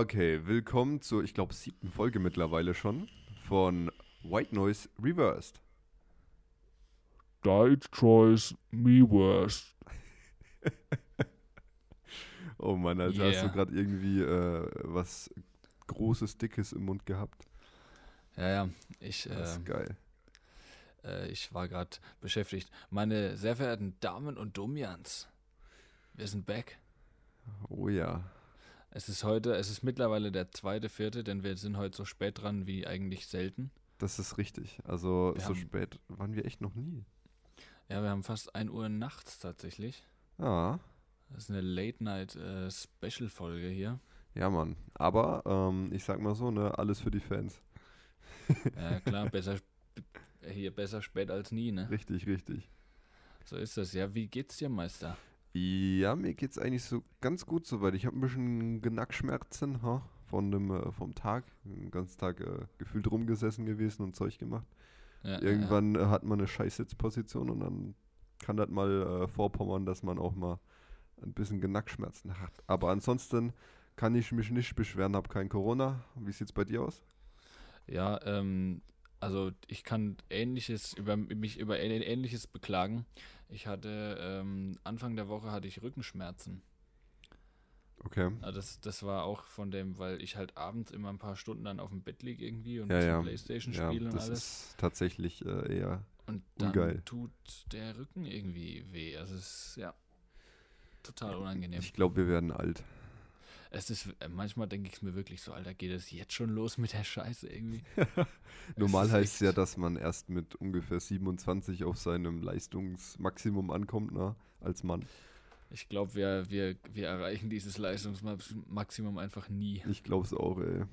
Okay, willkommen zur, ich glaube, siebten Folge mittlerweile schon von White Noise Reversed. Died choice me worst. oh Mann, also Yeah. hast du gerade irgendwie äh, was Großes, Dickes im Mund gehabt. Ja, ja, ich, Das ist äh, geil. äh, ich war gerade beschäftigt. Meine sehr verehrten Damen und Domians, wir sind back. Oh ja. Es ist heute, es ist mittlerweile der zweite, vierte, denn wir sind heute so spät dran wie eigentlich selten. Das ist richtig. Also Wir so haben- spät waren wir echt noch nie. Ja, wir haben fast 1 Uhr nachts tatsächlich. Ah, Das ist eine Late-Night-Special-Folge hier. ja Mann. Aber ähm, ich sag mal so, ne, alles für die Fans. Ja, klar, besser, hier besser spät als nie, ne? Richtig, richtig. So ist das. Ja, wie geht's dir, Meister? Ja, mir geht's eigentlich so ganz gut soweit. Ich habe ein bisschen Gnackschmerzen ha, von dem, äh, vom Tag. Den ganzen Tag äh, gefühlt rumgesessen gewesen und Zeug gemacht. Ja, ja, Irgendwann äh, hat man eine Scheißsitzposition und dann kann das mal äh, vorpommern, dass man auch mal ein bisschen Gnackschmerzen hat. Aber ansonsten kann ich mich nicht beschweren, habe kein Corona. Wie sieht's bei dir aus? Ja, ähm, also ich kann ähnliches über mich über ähnliches beklagen. Ich hatte ähm, Anfang der Woche hatte ich Rückenschmerzen. Okay. Ah, Das, das war auch von dem, weil ich halt abends immer ein paar Stunden dann auf dem Bett liege irgendwie und Ja, ja. Playstation Ja, spiele und das alles. ist tatsächlich äh, eher. Und dann ungeil. tut der Rücken irgendwie weh. Also es ist ja total unangenehm. Ich glaube, wir werden alt. Es ist, äh, manchmal denke ich mir wirklich so, Alter, geht es jetzt schon los mit der Scheiße irgendwie? Normal heißt es ja, dass man erst mit ungefähr 27 auf seinem Leistungsmaximum ankommt, ne? Als Mann. Ich glaube, wir, wir, wir erreichen dieses Leistungsmaximum einfach nie. Ich glaube es auch, ey.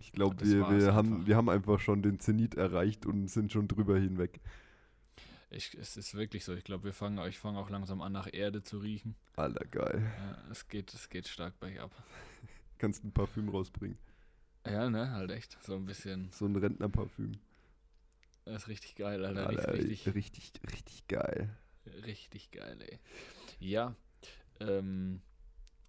Ich glaube, wir, wir, haben, wir haben einfach schon den Zenit erreicht und sind schon drüber hinweg. Ich, es ist wirklich so. Ich glaube, wir fangen, ich fange auch langsam an, nach Erde zu riechen. Alter, geil. Ja, es geht, es geht stark bergab. Kannst ein Parfüm rausbringen. Ja, ne, halt echt. So ein bisschen. So ein Rentnerparfüm. Das ist richtig geil, Alter. Alter, richtig, richtig, richtig geil. richtig geil, ey. Ja, ähm,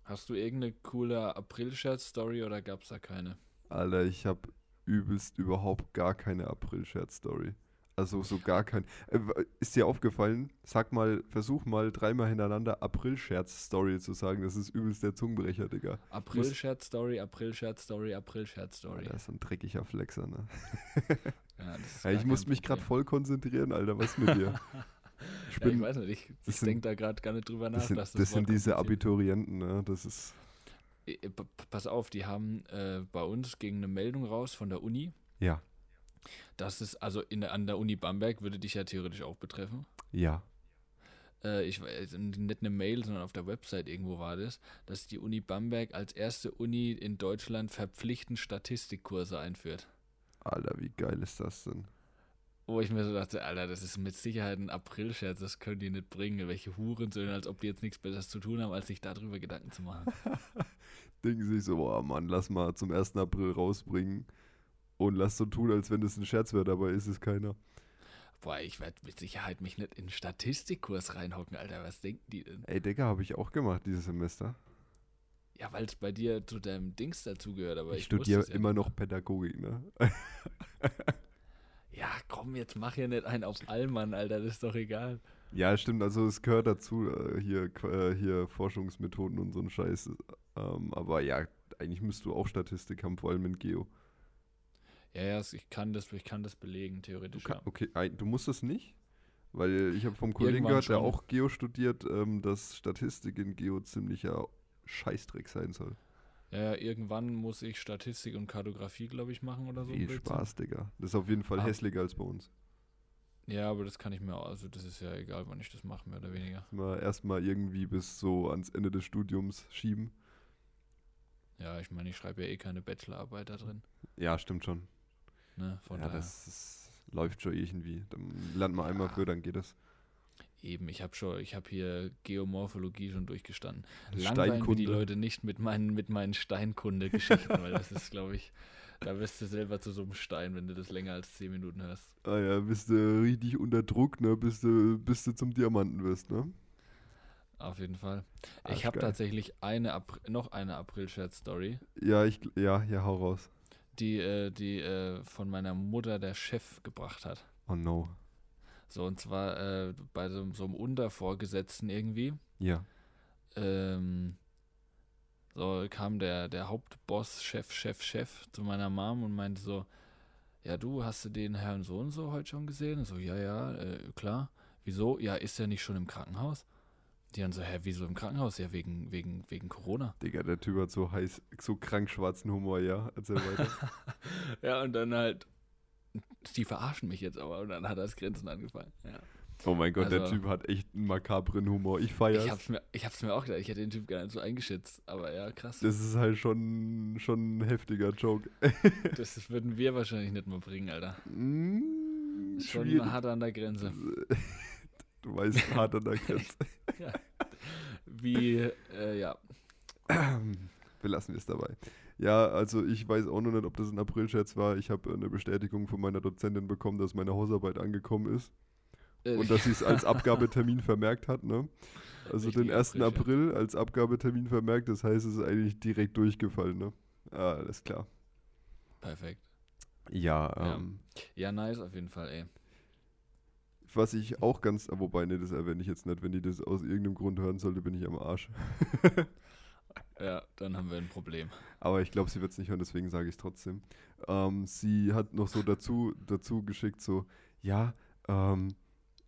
hast du irgendeine coole April-Scherz-Story oder gab's da keine? Alter, ich habe übelst überhaupt gar keine April-Scherz-Story. Also so gar kein. Äh, ist dir aufgefallen? Sag mal, versuch mal dreimal hintereinander April-Scherz-Story zu sagen. Das ist übelst der Zungenbrecher, Digga. April-Scherz-Story, April-Scherz-Story, April-Scherz-Story. Alter, so ein dreckiger Flexer, ne? Ja, das ist Ja, ich muss mich gerade voll konzentrieren, Alter. Was ist mit dir? Ich Ja, ich bin, weiß nicht, ich, das ich denke da gerade gar nicht drüber nach. das sind, dass das Wort sind diese Abiturienten, ne? Das ist. Äh, äh, Pass auf, die haben äh, bei uns gegen eine Meldung raus von der Uni. Ja. Das ist also in der, an der Uni Bamberg würde dich ja theoretisch auch betreffen. Ja. Äh, ich weiß nicht eine Mail, sondern auf der Website irgendwo war das, dass die Uni Bamberg als erste Uni in Deutschland verpflichtend Statistikkurse einführt. Alter, wie geil ist das denn? Wo ich mir so dachte, Alter, das ist mit Sicherheit ein April-Scherz, das können die nicht bringen. Welche Hurensöhne, als ob die jetzt nichts Besseres zu tun haben, als sich darüber Gedanken zu machen. Denken sich so, boah, Mann, lass mal zum 1. April rausbringen und lass so tun, als wenn es ein Scherz wäre, dabei ist es keiner. Boah, ich werde mit Sicherheit mich nicht in einen Statistikkurs reinhocken, Alter. Was denken die denn? Ey, Digga, habe ich auch gemacht dieses Semester. Ja, weil es bei dir zu deinem Dings dazugehört, aber ich ich, studiere ja immer noch Pädagogik, ne? Ja, komm, jetzt mach hier nicht einen auf Allmann, Alter, das ist doch egal. Ja, stimmt, also es gehört dazu, äh, hier, äh, hier Forschungsmethoden und so ein Scheiß. Ähm, aber ja, eigentlich müsst du auch Statistik haben, vor allem in Geo. Ja, ja, ich kann das, ich kann das belegen, Du, theoretisch. kann, ja. okay, du musst es nicht, weil ich habe vom Kollegen Irgendwann gehört, der auch Geo studiert, ähm, dass Statistik in Geo ziemlicher Scheißdreck sein soll. Ja, irgendwann muss ich Statistik und Kartografie, glaube ich, machen oder so. Viel. Spaß, Digga. Das ist auf jeden Fall Ah. hässlicher als bei uns. Ja, aber das kann ich mir auch, also das ist ja egal, wann ich das mache, mehr oder weniger. Mal erstmal irgendwie bis so ans Ende des Studiums schieben. Ja, ich meine, ich schreibe ja eh keine Bachelorarbeit da drin. Ja, stimmt schon. Ne? Von ja, daher. das, das läuft schon irgendwie. Dann lernt man einmal Ja. für, dann geht es. Eben, ich habe schon, ich habe hier Geomorphologie schon durchgestanden. Langweilen wir die. Leute nicht mit meinen, mit meinen Steinkunde-Geschichten, weil das ist, glaube ich, da wirst du selber zu so einem Stein, wenn du das länger als 10 Minuten hörst. Ah ja, bist du richtig unter Druck, ne, bis du, bis du zum Diamanten wirst, ne? Auf jeden Fall. Ich habe tatsächlich eine noch eine April-Scherz-Story, Ja, ich, ja, ja, hau raus. Die, äh, die äh, von meiner Mutter der Chef gebracht hat. Oh no. So, und zwar äh, bei so, so einem Untervorgesetzten irgendwie. Ja. Ähm, so kam der, der Hauptboss, Chef, Chef, Chef zu meiner Mom und meinte so, ja du, hast du den Herrn so und so heute schon gesehen? So, ja, ja, äh, klar. Wieso? Ja, ist er nicht schon im Krankenhaus? Die dann so, hä, wieso im Krankenhaus? Ja, wegen, wegen, wegen Corona. Digga, der Typ hat so heiß, so krank schwarzen Humor, ja. Erzähl weiter. Ja, und dann halt, die verarschen mich jetzt aber und dann hat das Grinsen angefangen. Ja. oh mein Gott, der Also- Typ hat echt einen makabren Humor. Ich feier's. Ich hab's, mir, ich hab's mir auch gedacht, ich hätte den Typ gar nicht so eingeschätzt, aber ja, krass. das ist halt schon, schon ein heftiger Joke. Das würden wir wahrscheinlich nicht mal bringen, Alter. Mm, Schon schwierig. hart an der Grenze. Du weißt, hart an der Grenze. Wie, äh, ja. Belassen wir es dabei. Ja, also ich weiß auch noch nicht, ob das ein Aprilscherz war. Ich habe eine Bestätigung von meiner Dozentin bekommen, dass meine Hausarbeit angekommen ist Äh, und dass sie es als Abgabetermin vermerkt hat. Ne? Also den Richtiger 1. Aprilscherz. April als Abgabetermin vermerkt, das heißt, es ist eigentlich direkt durchgefallen. Ne? Ah, alles klar. Perfekt. Ja, Ja. ähm, Ja, nice auf jeden Fall, ey. Was ich auch ganz, wobei, ne, das erwähne ich jetzt nicht, wenn die das aus irgendeinem Grund hören sollte, bin ich am Arsch. Ja, dann haben wir ein Problem. Aber ich glaube, sie wird es nicht hören, deswegen sage ich es trotzdem. Ähm, sie hat noch so dazu, dazu geschickt, so, ja, ähm,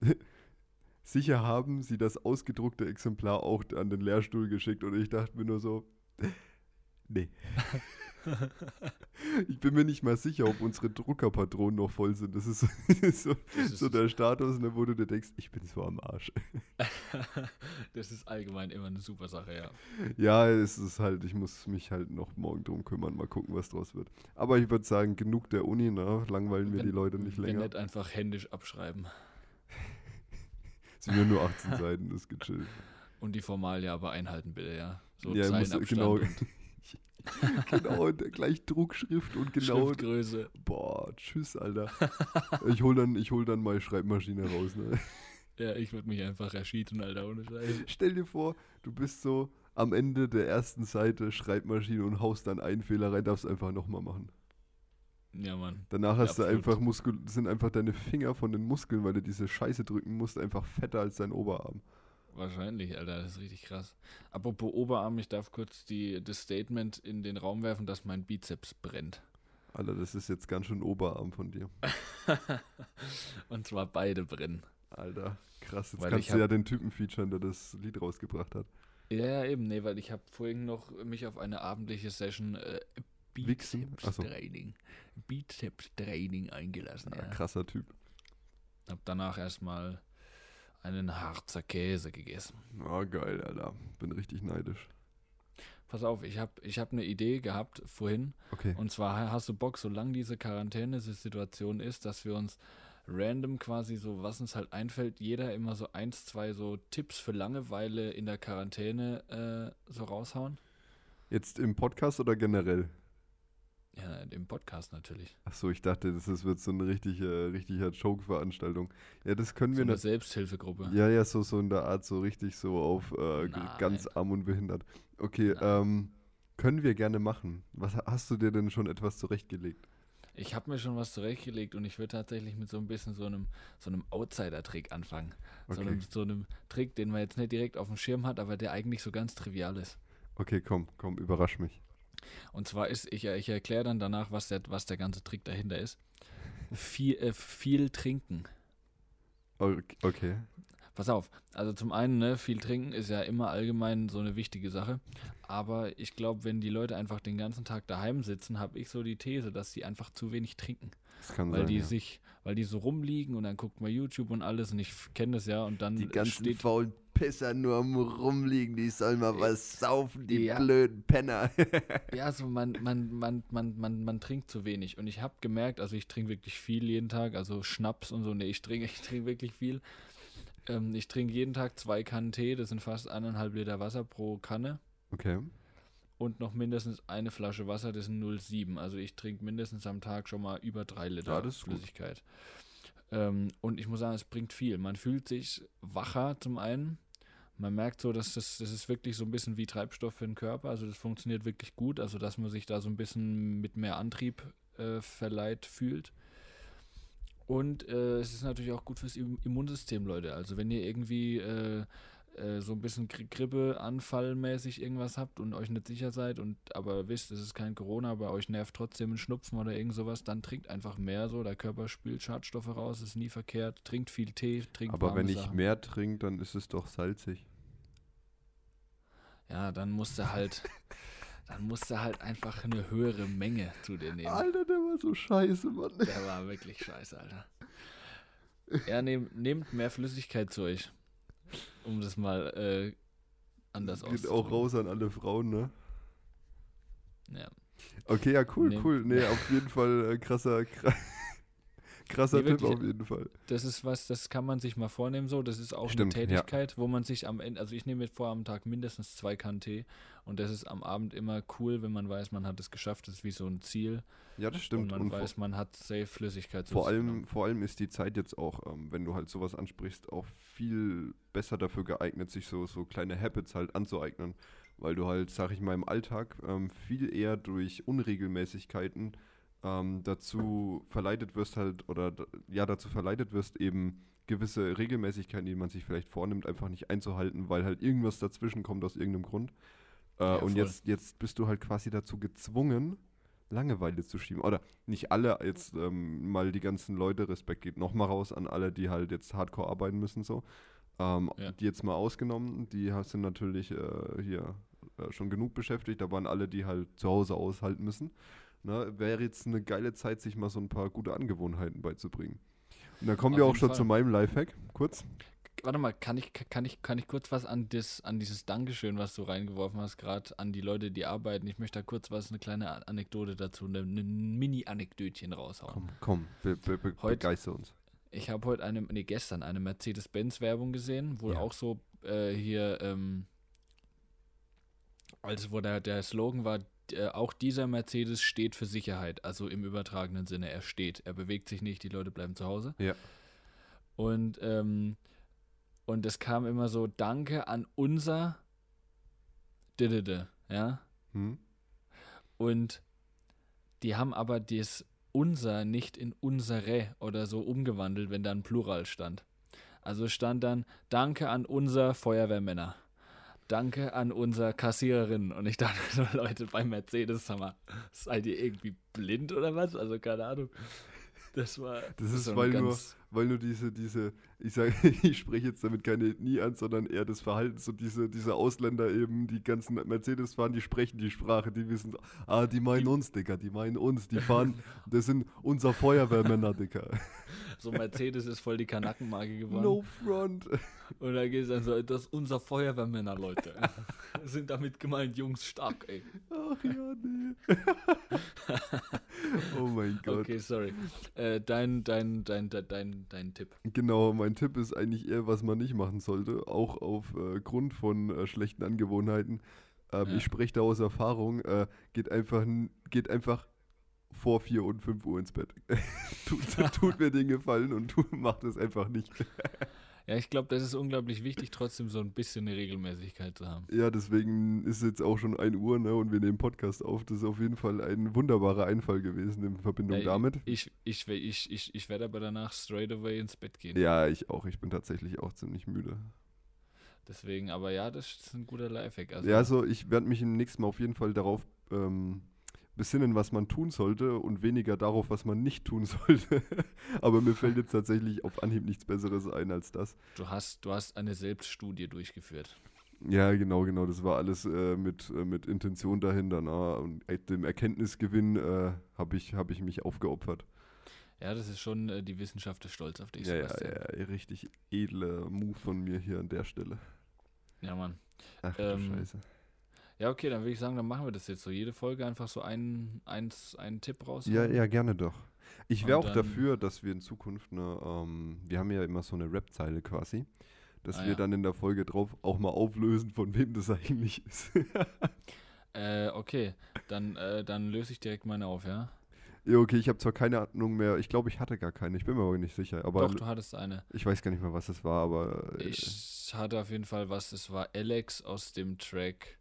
sicher haben sie das ausgedruckte Exemplar auch an den Lehrstuhl geschickt und ich dachte mir nur so, nee. ich bin mir nicht mal sicher, ob unsere Druckerpatronen noch voll sind. Das ist so, so, Das ist, so der Status, ne, wo du dir denkst, ich bin so am Arsch. das ist allgemein immer eine super Sache, ja. Ja, es ist halt, ich muss mich halt noch morgen drum kümmern, mal gucken, was draus wird. Aber ich würde sagen, genug der Uni, ne? Langweilen wir Wenn- die Leute nicht Wenn länger. nicht einfach händisch abschreiben. Es sind ja nur 18 Seiten, das geht chill. Und die Formalie aber einhalten, bitte, ja. So Ja, muss- Zeilenabstand genau. und genau, und gleich Druckschrift und genau. Schriftgröße. Boah, tschüss, Alter. Ich hol dann, ich hol dann meine Schreibmaschine raus, ne? Ja, ich würde mich einfach erschießen, Alter, ohne Scheiße. Stell dir vor, du bist so am Ende der ersten Seite Schreibmaschine und haust dann einen Fehler rein, darfst einfach nochmal machen. Ja, Mann. Danach hast du absolut. einfach Muskel, sind einfach deine Finger von den Muskeln, weil du diese Scheiße drücken musst, einfach fetter als dein Oberarm. Wahrscheinlich, Alter, das ist richtig krass. Apropos Oberarm, ich darf kurz die, das Statement in den Raum werfen, dass mein Bizeps brennt. Alter, das ist jetzt ganz schön Oberarm von dir. Und zwar beide brennen. Alter, krass. Jetzt Weil kannst du ja den Typen featuren, der das Lied rausgebracht hat. Ja, ja, eben, nee, weil ich habe vorhin noch mich auf eine abendliche Session äh? Ach so. Bizeps-Training Bizeps-Training eingelassen. Ja, Ja. krasser Typ. Hab danach erstmal einen Harzer Käse gegessen. Oh, geil, Alter. Bin richtig neidisch. Pass auf, ich habe ich hab eine Idee gehabt vorhin. Okay. Und zwar hast du Bock, solange diese Quarantäne-Situation ist, dass wir uns random quasi so, was uns halt einfällt, jeder immer so eins, zwei so Tipps für Langeweile in der Quarantäne äh, so raushauen. Jetzt im Podcast oder generell? Ja, im Podcast natürlich. Achso, ich dachte, das ist, wird so eine richtige, richtige Joke-Veranstaltung. Ja, das können So wir eine. Selbsthilfegruppe. Ja, ja, so, so in der Art, so richtig so auf äh, ganz arm und behindert. Okay, ähm, können wir gerne machen. Was ha- hast du dir denn schon etwas zurechtgelegt? Ich habe mir schon was zurechtgelegt und ich würde tatsächlich mit so ein bisschen so einem, so einem Outsider-Trick anfangen. So, Okay, einem, so einem Trick, den man jetzt nicht direkt auf dem Schirm hat, aber der eigentlich so ganz trivial ist. okay, komm, komm, überrasch mich. Und zwar ist, ich, ich erkläre dann danach, was der, was der ganze Trick dahinter ist. Viel, äh, viel trinken. Ok- Okay. Pass auf, also zum einen, ne, viel trinken ist ja immer allgemein so eine wichtige Sache. Aber ich glaube, wenn die Leute einfach den ganzen Tag daheim sitzen, habe ich so die These, dass sie einfach zu wenig trinken. Das kann Weil sein. die ja. sich, weil die so rumliegen und dann guckt man YouTube und alles und ich kenne das ja und dann Die ganzen steht, faulen Pisser nur Rumliegen, die sollen mal was saufen, die Ja. blöden Penner. ja, so man, man, man, man, man, man trinkt zu wenig. Und ich habe gemerkt, also ich trinke wirklich viel jeden Tag, also Schnaps und so, nee, ich trinke, ich trinke wirklich viel. Ähm, ich trinke jeden Tag zwei Kannen Tee, das sind fast eineinhalb Liter Wasser pro Kanne. okay. Und noch mindestens eine Flasche Wasser, das sind 0,7. Also ich trinke mindestens am Tag schon mal über drei Liter Ja, ist gut. Ähm, und ich muss sagen, es bringt viel. Man fühlt sich wacher zum einen. Man merkt so, dass das, das ist wirklich so ein bisschen wie Treibstoff für den Körper. Also das funktioniert wirklich gut. Also dass man sich da so ein bisschen mit mehr Antrieb äh, verleiht fühlt. Und äh, es ist natürlich auch gut fürs Im- Immunsystem, Leute. Also wenn ihr irgendwie äh, äh, so ein bisschen Gri Grippe, anfallmäßig irgendwas habt und euch nicht sicher seid und aber wisst, es ist kein Corona, aber euch nervt trotzdem ein Schnupfen oder irgend sowas, dann trinkt einfach mehr so. Der Körper spült Schadstoffe raus, ist nie verkehrt. Trinkt viel Tee, trinkt Aber wenn ich Sachen. mehr trinke, dann ist es doch salzig. Ja, dann musst du halt, dann musst du halt einfach eine höhere Menge zu dir nehmen. Alter, der war so scheiße, Mann. Der war wirklich scheiße, Alter. Ja, nehm, nehmt mehr Flüssigkeit zu euch. Um das mal äh, anders Geht auch auszudrücken. raus an alle Frauen, ne? Ja. Okay, ja, cool, Nee. cool. Nee, auf jeden Fall äh, krasser, kra- krasser Nee, Tipp auf jeden Fall. Das ist was, das kann man sich mal vornehmen so. Das ist auch Stimmt, ja. eine Tätigkeit, wo man sich am Ende, also ich nehme jetzt vor am Tag mindestens zwei Tee und das ist am Abend immer cool, wenn man weiß, man hat es geschafft. Das ist wie so ein Ziel Ja, das stimmt. und man Und weiß, man hat safe Flüssigkeit. zu vor, allem, genommen. vor allem ist die Zeit jetzt auch, ähm, wenn du halt sowas ansprichst, auch viel besser dafür geeignet, sich so, so kleine Habits halt anzueignen. Weil du halt, sag ich mal, im Alltag ähm, viel eher durch Unregelmäßigkeiten ähm, dazu verleitet wirst halt, oder ja, dazu verleitet wirst, eben gewisse Regelmäßigkeiten, die man sich vielleicht vornimmt, einfach nicht einzuhalten, weil halt irgendwas dazwischen kommt aus irgendeinem Grund. Äh, Ja, und jetzt, jetzt bist du halt quasi dazu gezwungen, Langeweile zu schieben. Oder nicht alle, jetzt ähm, mal die ganzen Leute, Respekt geht nochmal raus an alle, die halt jetzt hardcore arbeiten müssen, so. Ähm, Ja. Die jetzt mal ausgenommen, die sind natürlich äh, hier äh, schon genug beschäftigt, da waren alle, die halt zu Hause aushalten müssen. Ne, Wäre jetzt eine geile Zeit, sich mal so ein paar gute Angewohnheiten beizubringen. Und dann kommen Auf wir auch schon Fall. zu meinem Lifehack, kurz. Warte mal, kann ich, kann ich, kann ich kurz was an, das, an dieses Dankeschön, was du reingeworfen hast, gerade an die Leute, die arbeiten. Ich möchte da kurz was, eine kleine Anekdote dazu, eine, ein Mini-Anekdötchen raushauen. Komm, komm, be be be Heute- begeister uns. Ich habe heute eine, nee, gestern eine Mercedes-Benz-Werbung gesehen, wo Ja. auch so äh, hier, ähm, also wo der, der Slogan war, äh, auch dieser Mercedes steht für Sicherheit, also im übertragenen Sinne, er steht, er bewegt sich nicht, die Leute bleiben zu Hause. Ja. Und, ähm, und es kam immer so, danke an unser Didede, ja. Hm? Und die haben aber das unser nicht in unsere oder so umgewandelt, wenn da ein Plural stand. Also stand dann Danke an unser Feuerwehrmänner. Danke an unser Kassiererin. Und ich dachte so, Leute, bei Mercedes, sag mal, seid ihr irgendwie blind oder was? Also keine Ahnung. Das war. Das ist, so ein weil nur, weil nur diese, diese, ich sage, ich spreche jetzt damit keine Ethnie an, sondern eher das Verhalten, so diese, diese Ausländer eben, die ganzen Mercedes fahren, die sprechen die Sprache, die wissen, ah, die meinen uns, Dicker, die meinen uns, die fahren, das sind unser Feuerwehrmänner, Dicker. So Mercedes ist voll die Kanackenmarke geworden. No front. Und da geht es dann so, das ist unser Feuerwehrmänner, Leute. Sind damit gemeint, Jungs, stark, ey. Ach ja, nee. oh mein Gott. Okay, sorry. Äh, dein, dein, dein, dein, dein, dein Tipp. Genau, mein Tipp ist eigentlich eher, was man nicht machen sollte, auch auf äh, Grund von äh, schlechten Angewohnheiten. Ähm, Ja. Ich spreche da aus Erfahrung, äh, geht, einfach, geht einfach vor 4 und 5 Uhr ins Bett. tut, tut mir den Gefallen und tu, macht es einfach nicht. Ja, ich glaube, das ist unglaublich wichtig, trotzdem so ein bisschen eine Regelmäßigkeit zu haben. Ja, deswegen ist jetzt auch schon 1 Uhr ne, und wir nehmen Podcast auf. Das ist auf jeden Fall ein wunderbarer Einfall gewesen in Verbindung Ja, damit. Ich, ich, ich, ich, ich, ich werde aber danach straight away ins Bett gehen. Ja, ich auch. Ich bin tatsächlich auch ziemlich müde. Deswegen, aber ja, das ist ein guter Lifehack. Also, ja, also ich werde mich im nächsten Mal auf jeden Fall darauf ähm, besinnen, was man tun sollte und weniger darauf, was man nicht tun sollte. Aber mir fällt jetzt tatsächlich auf Anhieb nichts Besseres ein als das. du, hast, du hast eine Selbststudie durchgeführt. Ja, genau, genau. Das war alles äh, mit, äh, mit Intention dahinter. Na, und äh, dem Erkenntnisgewinn äh, habe ich, hab ich mich aufgeopfert. Ja, das ist schon, äh, die Wissenschaft ist stolz auf dich, Ja, ja, Sebastian. ja, richtig edler Move von mir hier an der Stelle. ja, Mann. Ach du Ähm, Scheiße. Ja, okay, dann würde ich sagen, dann machen wir das jetzt so. Jede Folge einfach so einen, eins, einen Tipp raus. Ja, ja, gerne doch. Ich wäre auch dafür, dass wir in Zukunft eine, ähm, wir haben ja immer so eine Rap-Zeile quasi, dass Ah, wir ja. dann in der Folge drauf auch mal auflösen, von wem das eigentlich ist. Äh, okay, dann, äh, dann löse ich direkt meine auf, ja? Ja, okay, ich habe zwar keine Ahnung mehr. Ich glaube, ich hatte gar keine. Ich bin mir aber nicht sicher. Aber Doch, du hattest eine. ich weiß gar nicht mehr, was es war, aber. äh, Ich hatte auf jeden Fall was, es war Alex aus dem Track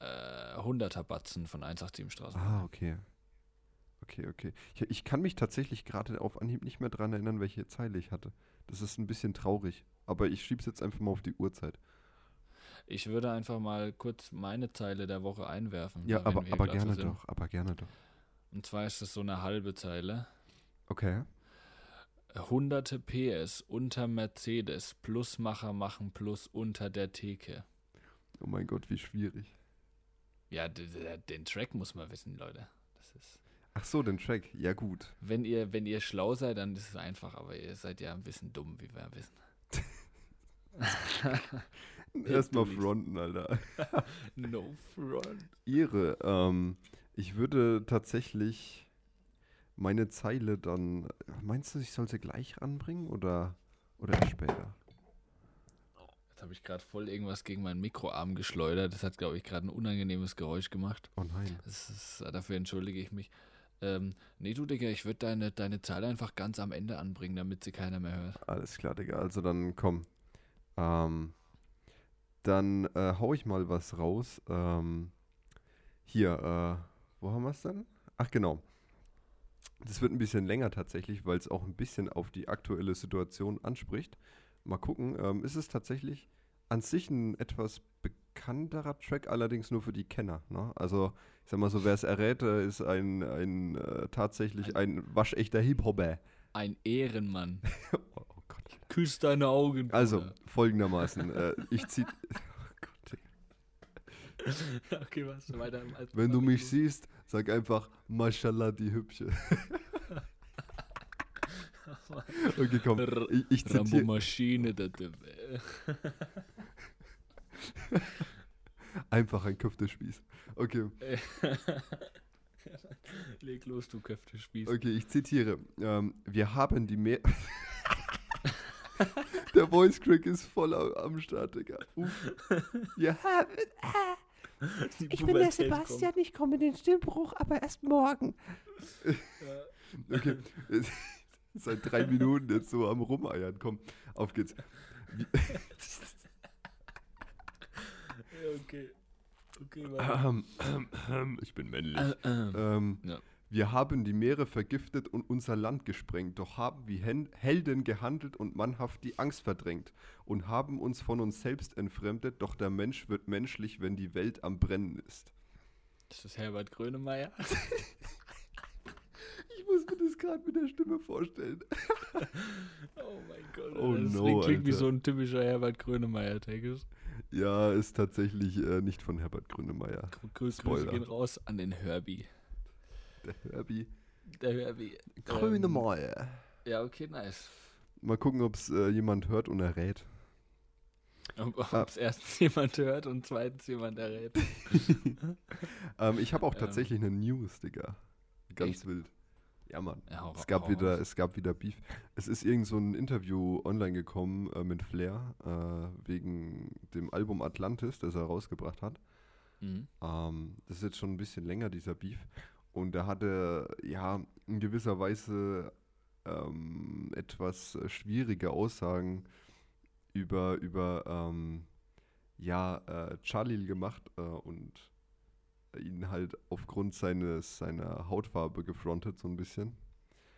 äh, 100er Batzen von 187 Straßen. Ah, okay. Okay, okay. Ich, ich kann mich tatsächlich gerade auf Anhieb nicht mehr dran erinnern, welche Zeile ich hatte. Das ist ein bisschen traurig. Aber ich schieb's jetzt einfach mal auf die Uhrzeit. Ich würde einfach mal kurz meine Zeile der Woche einwerfen. Ja, aber, aber gerne sind. doch. Aber gerne doch. Und zwar ist es so eine halbe Zeile. Okay. Hunderte PS unter Mercedes, Plusmacher machen Plus unter der Theke. Oh mein Gott, wie schwierig. Ja, den Track muss man wissen, Leute. Das ist, Ach so, den Track. Ja, gut. wenn ihr, wenn ihr schlau seid, dann ist es einfach, aber ihr seid ja ein bisschen dumm, wie wir wissen. Erstmal fronten, Alter. No front. Ihre. Ähm, ich würde tatsächlich meine Zeile dann. Meinst du, ich soll sie gleich ranbringen oder, oder später? Jetzt habe ich gerade voll irgendwas gegen meinen Mikroarm geschleudert. Das hat, glaube ich, gerade ein unangenehmes Geräusch gemacht. Oh nein. Das ist, dafür entschuldige ich mich. Ähm, nee, du, Digga, ich würde deine, deine Zeile einfach ganz am Ende anbringen, damit sie keiner mehr hört. Alles klar, Digga. Also dann komm. Ähm, dann äh, hau ich mal was raus. Ähm, hier, äh, wo haben wir es denn? Ach genau. Das wird ein bisschen länger tatsächlich, weil es auch ein bisschen auf die aktuelle Situation anspricht. Mal gucken. Ähm, ist es tatsächlich an sich ein etwas bekannterer Track, allerdings nur für die Kenner. Ne? Also, ich sag mal so, wer es errät, äh, ist ein, ein äh, tatsächlich ein waschechter Hip-Hopper. Ein Ehrenmann. oh, oh Gott. Küss deine Augen. Also, Bruder. folgendermaßen. äh, ich zieh. Oh okay, was? Weiter. Wenn du mich siehst, sag einfach, Mashallah, die Hübsche. okay, komm. Ich, ich zitiere Maschine, der einfach ein Köftespieß. Okay, Leg los, du Köftespieß. okay, ich zitiere. Ähm, wir haben die Mehr. Der Voice Crack ist voll am, am Start, Digga. Uff. Wir haben. Die Ich bin der Sebastian, ich komme in den Stimmbruch, aber erst morgen. Okay. Seit drei Minuten jetzt so am Rumeiern. Komm, auf geht's. Okay. Okay. Ähm, ähm, ähm, ich bin männlich. Äh, ähm. Ähm, Ja. Wir haben die Meere vergiftet und unser Land gesprengt, doch haben wie Helden gehandelt und mannhaft die Angst verdrängt und haben uns von uns selbst entfremdet, doch der Mensch wird menschlich, wenn die Welt am Brennen ist. Das ist Herbert Grönemeyer. Mir das gerade mit der Stimme vorstellen. Oh mein Gott. Oh das no, klingt wie Alter. so ein typischer Herbert Grönemeyer-Text. Ja, ist tatsächlich äh, nicht von Herbert Grönemeyer. Grü Grüße gehen raus an den Herbie. Der Herbie. Der Herbie. Grönemeyer. Ja, okay, nice. Mal gucken, ob es äh, jemand hört und errät. Ob Ah. es erstens jemand hört und zweitens jemand errät. Ähm, ich habe auch Ähm. tatsächlich eine News, Digga. Ganz Echt? wild. Ja, Mann. Ja, Es gab, wieder, es gab wieder Beef. Es ist irgend so ein Interview online gekommen äh, mit Flair äh, wegen dem Album Atlantis, das er rausgebracht hat. Mhm. Ähm, das ist jetzt schon ein bisschen länger, dieser Beef. Und er hatte ja in gewisser Weise ähm, etwas schwierige Aussagen über, über ähm, ja, äh, Charlie gemacht äh, und ihn halt aufgrund seines, seiner Hautfarbe gefrontet, so ein bisschen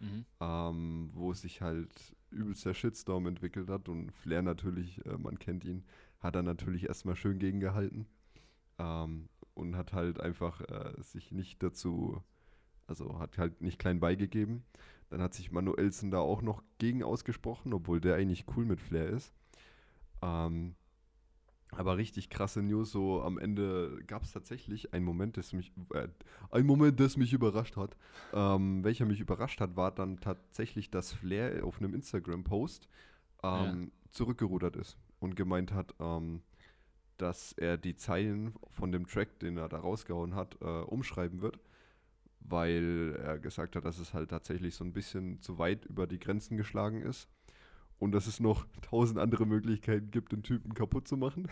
Mhm. ähm, wo sich halt übelst der Shitstorm entwickelt hat und Flair natürlich, äh, man kennt ihn, hat er natürlich erstmal schön gegengehalten ähm, und hat halt einfach äh, sich nicht dazu, also hat halt nicht klein beigegeben. Dann hat sich Manuelsen da auch noch gegen ausgesprochen, obwohl der eigentlich cool mit Flair ist. Ähm, aber richtig krasse News, so am Ende gab es tatsächlich einen Moment, das mich, äh, ein Moment, das mich überrascht hat. Ähm, welcher mich überrascht hat, war dann tatsächlich, dass Flair auf einem Instagram-Post ähm, zurückgerudert ist und gemeint hat, ähm, dass er die Zeilen von dem Track, den er da rausgehauen hat, äh, umschreiben wird, weil er gesagt hat, dass es halt tatsächlich so ein bisschen zu weit über die Grenzen geschlagen ist und dass es noch tausend andere Möglichkeiten gibt, den Typen kaputt zu machen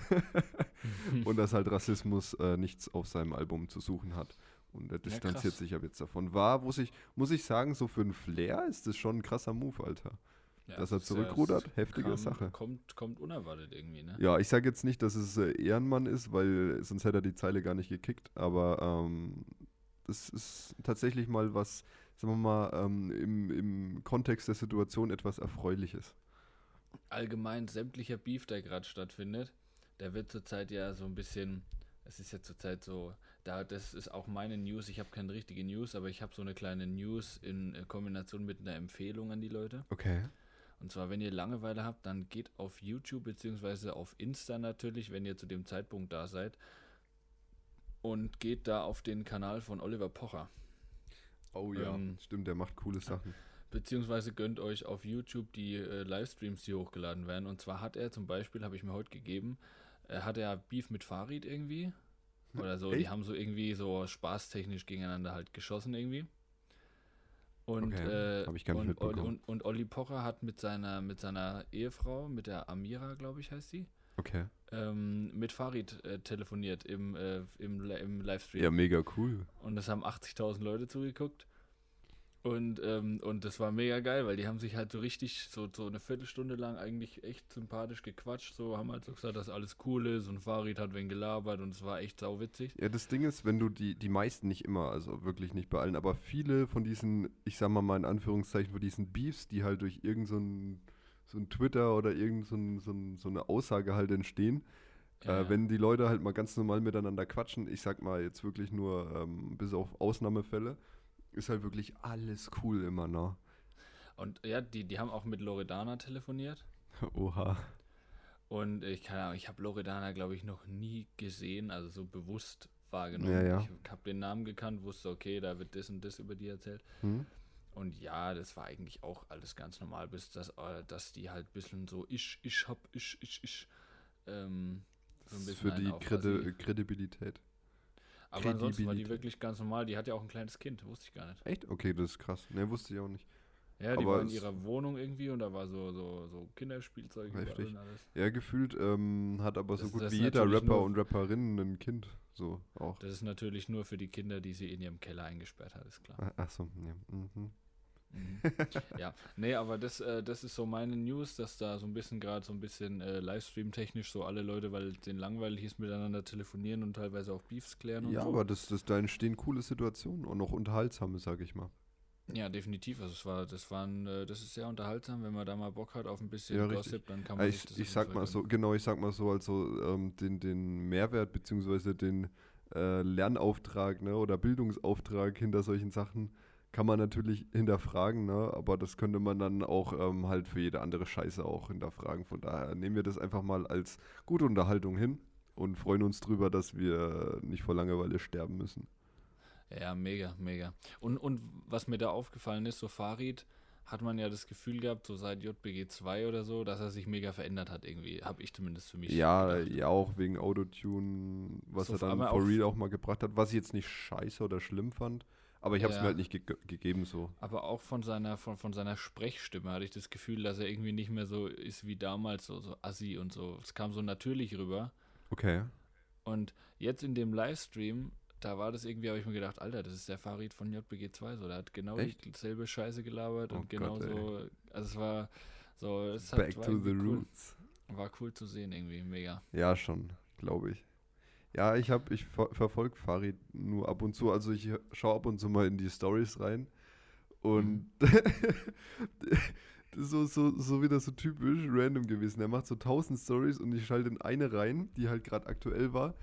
und dass halt Rassismus äh, nichts auf seinem Album zu suchen hat. Und er distanziert sich ab jetzt davon. War, muss ich, muss ich sagen, so für einen Flair ist das schon ein krasser Move, Alter. Ja, Dass er ja- zurückrudert, das heftige kam, Sache. Kommt, kommt unerwartet irgendwie, ne? Ja, ich sage jetzt nicht, dass es äh, Ehrenmann ist, weil sonst hätte er die Zeile gar nicht gekickt, aber ähm, das ist tatsächlich mal was, sagen wir mal, ähm, im, im Kontext der Situation etwas Erfreuliches. Allgemein sämtlicher Beef, der gerade stattfindet, der wird zurzeit ja so ein bisschen, es ist ja zurzeit so, da das ist auch meine News, ich habe keine richtige News, aber ich habe so eine kleine News in äh, Kombination mit einer Empfehlung an die Leute. Okay. Und zwar, wenn ihr Langeweile habt, dann geht auf YouTube beziehungsweise auf Insta natürlich, wenn ihr zu dem Zeitpunkt da seid, und geht da auf den Kanal von Oliver Pocher. Oh ja, Ähm, stimmt, der macht coole Sachen. Beziehungsweise gönnt euch auf YouTube die äh, Livestreams, die hochgeladen werden. Und zwar hat er zum Beispiel, habe ich mir heute gegeben, äh, hat er Beef mit Farid irgendwie. Oder so. Echt? Die haben so irgendwie so spaßtechnisch gegeneinander halt geschossen irgendwie. Und, Okay, äh, hab ich gar nicht und, und, und Olli Pocher hat mit seiner, mit seiner Ehefrau, mit der Amira, glaube ich, heißt sie, Okay. ähm, mit Farid äh, telefoniert im, äh, im, im Livestream. Ja, mega cool. Und es haben 80.000 Leute zugeguckt. Und, ähm, und das war mega geil, weil die haben sich halt so richtig, so, so eine Viertelstunde lang eigentlich echt sympathisch gequatscht. So haben halt so gesagt, dass alles cool ist und Farid hat wen gelabert und es war echt sauwitzig. Ja, das Ding ist, wenn du die, die meisten nicht immer, also wirklich nicht bei allen, aber viele von diesen, ich sag mal mal in Anführungszeichen, von diesen Beefs, die halt durch irgend so ein, so ein Twitter oder irgend so, ein, so, ein, so eine Aussage halt entstehen, Ja, Äh, wenn die Leute halt mal ganz normal miteinander quatschen, ich sag mal jetzt wirklich nur ähm, bis auf Ausnahmefälle, ist halt wirklich alles cool immer, ne? Und ja, die, die haben auch mit Loredana telefoniert. Oha. Und ich keine Ahnung, ich habe Loredana, glaube ich, noch nie gesehen, also so bewusst wahrgenommen. Ja, ja. Ich habe den Namen gekannt, wusste, okay, da wird das und das über die erzählt. Hm? Und ja, das war eigentlich auch alles ganz normal, bis das, äh, dass die halt ein bisschen so ich, ich hab, ich, ich, ich. Ähm, so ein bisschen für die Kredi. Kredibilität. Aber ansonsten war die wirklich ganz normal. Die hat ja auch ein kleines Kind, wusste ich gar nicht. Echt? Okay, das ist krass. Ne, wusste ich auch nicht. Ja, die Aber war in ihrer Wohnung irgendwie und da war so, so, so Kinderspielzeug Heftig. und alles. Ja, gefühlt ähm, hat aber so Das- gut das wie jeder Rapper und Rapperin ein Kind. So auch. Das ist natürlich nur für die Kinder, die sie in ihrem Keller eingesperrt hat, ist klar. Ach so, ja. Mhm. Mhm. ja, nee, aber das, äh, das ist so meine News, dass da so ein bisschen gerade so ein bisschen äh, Livestream-technisch so alle Leute, weil denen langweilig ist, miteinander telefonieren und teilweise auch Beefs klären und Ja, so. aber das, das, da entstehen coole Situationen und auch unterhaltsame, sag ich mal. Ja, definitiv. Also es war, das waren, äh, das ist sehr unterhaltsam, wenn man da mal Bock hat auf ein bisschen Ja. Gossip, dann kann man Ja, sich ich, das ich sag mal so, genau, ich sag mal so, also ähm, den, den Mehrwert beziehungsweise den äh, Lernauftrag ne, oder Bildungsauftrag hinter solchen Sachen kann man natürlich hinterfragen, ne, aber das könnte man dann auch ähm, halt für jede andere Scheiße auch hinterfragen. Von daher nehmen wir das einfach mal als gute Unterhaltung hin und freuen uns drüber, dass wir nicht vor Langeweile sterben müssen. Ja, mega, mega. Und, und was mir da aufgefallen ist, so Farid hat man ja das Gefühl gehabt, so seit JBG 2 oder so, dass er sich mega verändert hat irgendwie. Habe ich zumindest für mich Ja, gedacht. ja, auch wegen Autotune, was So, er dann for real auch mal gebracht hat, was ich jetzt nicht scheiße oder schlimm fand, aber ich habe es Ja. mir halt nicht ge gegeben so. Aber auch von seiner, von, von seiner Sprechstimme hatte ich das Gefühl, dass er irgendwie nicht mehr so ist wie damals, so, so assi und so. Es kam so natürlich rüber. Okay. Und jetzt in dem Livestream, da war das irgendwie, habe ich mir gedacht, Alter, das ist der Farid von JBG 2, so, der hat genau Echt? dieselbe Scheiße gelabert Oh und genau so, also es war so, es hat, Back war to the cool, roots. war cool zu sehen irgendwie, mega. Ja, schon, glaube ich. Ja, ich habe, ich ver verfolge Farid nur ab und zu, also ich schaue ab und zu mal in die Stories rein und Mhm. so, so, so wieder so typisch random gewesen. Er macht so tausend Stories und ich schalte in eine rein, die halt gerade aktuell war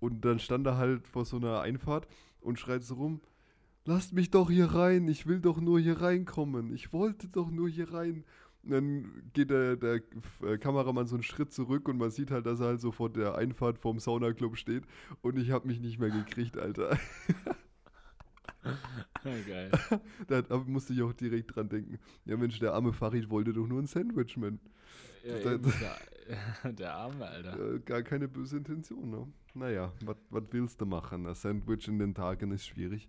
und dann stand er halt vor so einer Einfahrt und schreit so rum, lasst mich doch hier rein, ich will doch nur hier reinkommen, ich wollte doch nur hier rein. Dann geht der, der äh, Kameramann so einen Schritt zurück und man sieht halt, dass er halt so vor der Einfahrt vom Saunaclub steht und ich habe mich nicht mehr gekriegt, Alter. Geil. da musste ich auch direkt dran denken. Ja Mensch, der arme Farid wollte doch nur ein Sandwich, man. Ja, Das- eben, der, der Arme, Alter. Gar keine böse Intention, ne? Naja, was willst du machen? Ein Sandwich in den Tagen ist schwierig.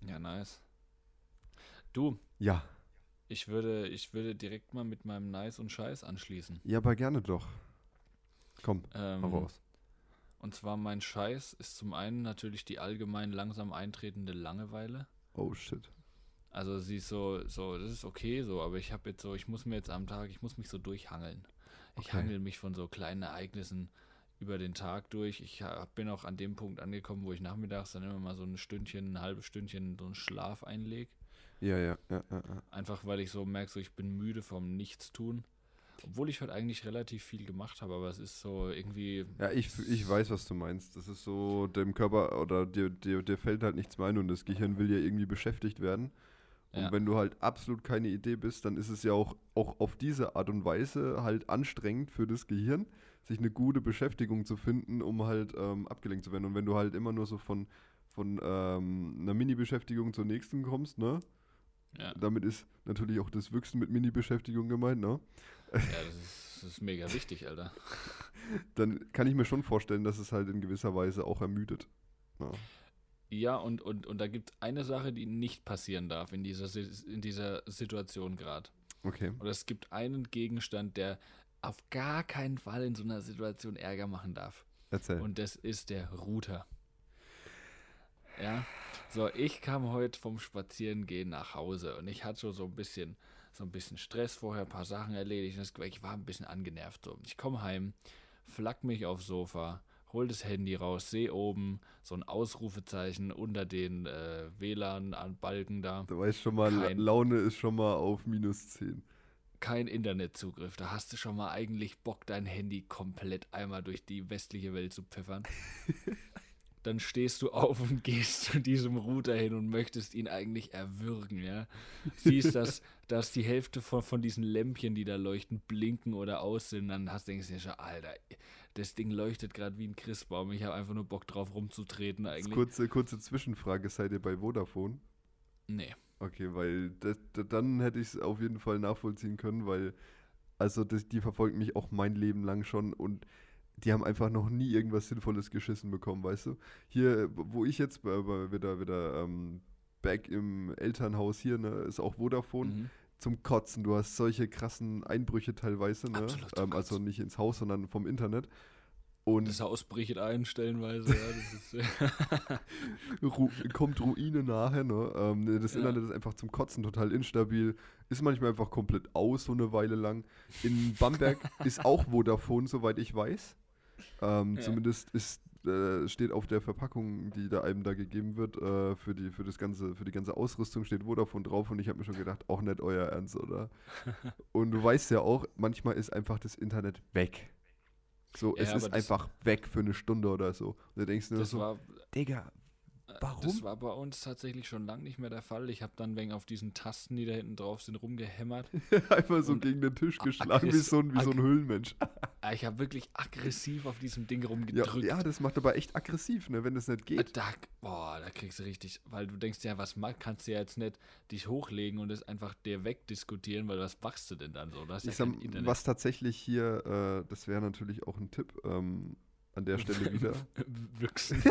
Ja, nice. Du, Ja, ich würde, ich würde direkt mal mit meinem Nice und Scheiß anschließen. ja, aber gerne doch. Komm, Ähm, raus. Und zwar mein Scheiß ist zum einen natürlich die allgemein langsam eintretende Langeweile. Oh shit. Also sie ist so, so, das ist okay so, aber ich habe jetzt so, ich muss mir jetzt am Tag, ich muss mich so durchhangeln. Ich Okay. hangel mich von so kleinen Ereignissen über den Tag durch. Ich hab- bin auch an dem Punkt angekommen, wo ich nachmittags dann immer mal so ein Stündchen, ein halbes Stündchen so einen Schlaf einlege. Ja, ja, ja, ja. ja. Einfach weil ich so merke, so ich bin müde vom Nichtstun. Obwohl ich heute eigentlich relativ viel gemacht habe, aber es ist so irgendwie. Ja, ich, ich weiß, was du meinst. Das ist so, dem Körper oder dir, dir, dir fällt halt nichts ein und das Gehirn will ja irgendwie beschäftigt werden. Und Ja. wenn du halt absolut keine Idee bist, dann ist es ja auch, auch auf diese Art und Weise halt anstrengend für das Gehirn, sich eine gute Beschäftigung zu finden, um halt ähm, abgelenkt zu werden. Und wenn du halt immer nur so von, von ähm, einer Mini-Beschäftigung zur nächsten kommst, ne? Ja, Damit ist natürlich auch das Wüchsen mit Mini-Beschäftigung gemeint, ne? ja das, ist, das ist mega wichtig, Alter. Dann kann ich mir schon vorstellen, dass es halt in gewisser Weise auch ermüdet. Ja. Ja, und, und, und da gibt es eine Sache, die nicht passieren darf in dieser, in dieser Situation gerade. Okay. Oder es gibt einen Gegenstand, der auf gar keinen Fall in so einer Situation Ärger machen darf. Erzähl. Und das ist der Router. Ja, so ich kam heute vom Spazierengehen nach Hause und ich hatte schon so ein bisschen, so ein bisschen Stress vorher, ein paar Sachen erledigt. Und ich war ein bisschen angenervt. So. Ich komme heim, flack mich aufs Sofa, hol das Handy raus, sehe oben so ein Ausrufezeichen unter den äh, WLAN-Balken da. Du weißt schon mal, Kein- Laune ist schon mal auf minus 10. kein Internetzugriff. Da hast du schon mal eigentlich Bock, dein Handy komplett einmal durch die westliche Welt zu pfeffern. Dann stehst du auf und gehst zu diesem Router hin und möchtest ihn eigentlich erwürgen, ja. Siehst, dass, dass die Hälfte von, von diesen Lämpchen, die da leuchten, blinken oder aus sind. Dann hast, denkst du dir schon, Alter, das Ding leuchtet gerade wie ein Christbaum. Ich habe einfach nur Bock drauf rumzutreten eigentlich. Kurze, kurze Zwischenfrage, seid ihr bei Vodafone? Nee. Okay, weil das, da- dann hätte ich es auf jeden Fall nachvollziehen können, weil, also das, die verfolgen mich auch mein Leben lang schon und die haben einfach noch nie irgendwas Sinnvolles geschissen bekommen, weißt du? Hier, wo ich jetzt bei, bei, wieder, wieder ähm, back im Elternhaus hier, ne, ist auch Vodafone. Mhm. zum Kotzen. Du hast solche krassen Einbrüche teilweise, ne? Ähm, also nicht ins Haus, sondern vom Internet. Und Das Haus bricht ein, stellenweise. Ja, das ist, Ru kommt Ruine nachher, ne? Ähm, ne, das Ja. Internet ist einfach zum Kotzen total instabil. Ist manchmal einfach komplett aus, so eine Weile lang. In Bamberg ist auch Vodafone, soweit ich weiß. Ähm, Ja. Zumindest ist, äh, steht auf der Verpackung, die da einem da gegeben wird, äh, für, die, für, das ganze, für die ganze Ausrüstung steht Vodafone drauf und ich habe mir schon gedacht, auch nicht euer Ernst, oder? und du weißt ja auch, manchmal ist einfach das Internet weg. So, Ja, es ist einfach weg für eine Stunde oder so. Und da denkst du nur so, Digga, Warum? Das war bei uns tatsächlich schon lange nicht mehr der Fall. Ich habe dann wegen auf diesen Tasten, die da hinten drauf sind, rumgehämmert. Einfach so gegen den Tisch geschlagen, wie so ein, wie so ein Höhlenmensch. Äh, Ich habe wirklich aggressiv auf diesem Ding Ja, rumgedrückt. ja, das macht aber echt aggressiv, ne, wenn das nicht Äh, geht. Da, boah, da kriegst du richtig, weil du denkst ja, was mag, kannst du ja jetzt nicht dich hochlegen und es einfach dir wegdiskutieren, weil was machst du denn dann so? Hast ja Ich sag, was tatsächlich hier, äh, das wäre natürlich auch ein Tipp ähm, an der Stelle wieder. Wüchsen.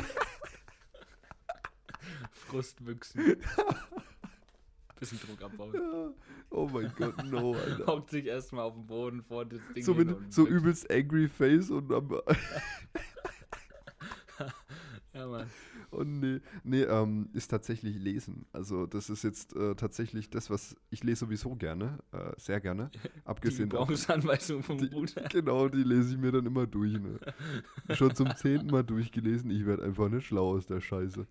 Frustwüchsen. Bisschen Druck abbauen. Ja. Oh mein Gott, no, Alter. Hockt sich erstmal auf den Boden vor das Ding So, mit, so übelst angry face und am, Ja, Mann. Und nee, nee ähm, ist tatsächlich lesen. Also das ist jetzt äh, tatsächlich das, was ich lese sowieso gerne, äh, sehr gerne. Die Abgesehen davon. Gebrauchsanweisung vom Die- Bruder. Genau, die lese ich mir dann immer durch. Ne? Schon zum zehnten Mal durchgelesen. Ich werde einfach nicht schlau aus der Scheiße.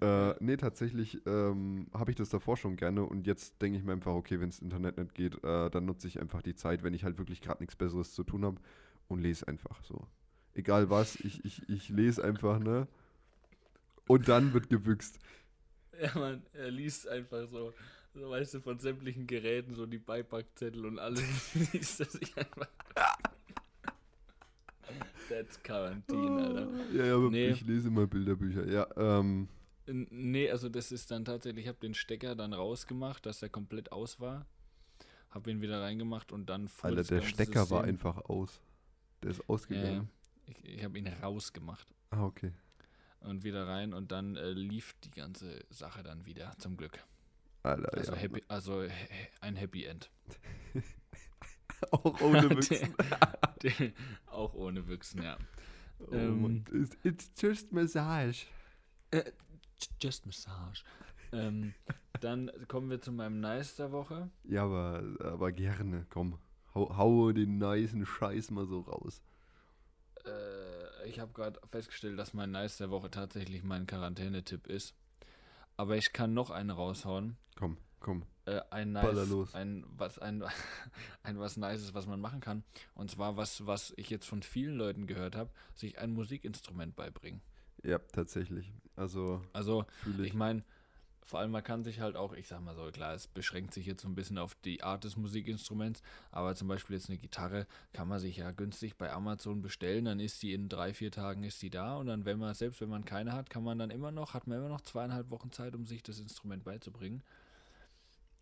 Äh, nee, tatsächlich ähm, habe ich das davor schon gerne und jetzt denke ich mir einfach, okay, wenn das Internet nicht geht, äh, dann nutze ich einfach die Zeit, wenn ich halt wirklich gerade nichts Besseres zu tun habe und lese einfach so. Egal was, ich, ich, ich lese einfach, ne? Und dann wird gebüxt. Ja, Mann, er liest einfach so, so weißt du, von sämtlichen Geräten so die Beipackzettel und alles liest er sich einfach. That's Quarantine, Alter. Ja, ja, aber Nee. ich lese immer Bilderbücher. Ja, ähm, Nee, also das ist dann tatsächlich, ich habe den Stecker dann rausgemacht, dass er komplett aus war. Habe ihn wieder reingemacht und dann fuhr Alter, der Stecker war System- einfach aus. Der ist ausgegangen. ich, ich habe ihn rausgemacht Ah, okay. und wieder rein und dann äh, lief die ganze Sache dann wieder, zum Glück. Alter, Also, ja. happy, also ein Happy End. Auch ohne Büchsen. Auch ohne Büchsen, ja. Oh Ähm. It's, it's just massage. Just Massage. ähm, dann kommen wir zu meinem Nice der Woche. Ja, aber, aber gerne, komm. Hau, hau den nicen Scheiß mal so raus. Äh, ich habe gerade festgestellt, dass mein Nice der Woche tatsächlich mein Quarantänetipp ist. Aber ich kann noch einen raushauen. Komm, komm. Äh, ein nice, ein was ein, ein was Nices, was man machen kann. Und zwar was, was ich jetzt von vielen Leuten gehört habe, sich ein Musikinstrument beibringen. Ja, tatsächlich. Also, Also ich. ich meine, vor allem man kann sich halt auch, ich sag mal so, klar, es beschränkt sich jetzt so ein bisschen auf die Art des Musikinstruments, aber zum Beispiel jetzt eine Gitarre kann man sich ja günstig bei Amazon bestellen, dann ist die in drei, vier Tagen ist die da und dann, wenn man, selbst wenn man keine hat, kann man dann immer noch, hat man immer noch zweieinhalb Wochen Zeit, um sich das Instrument beizubringen.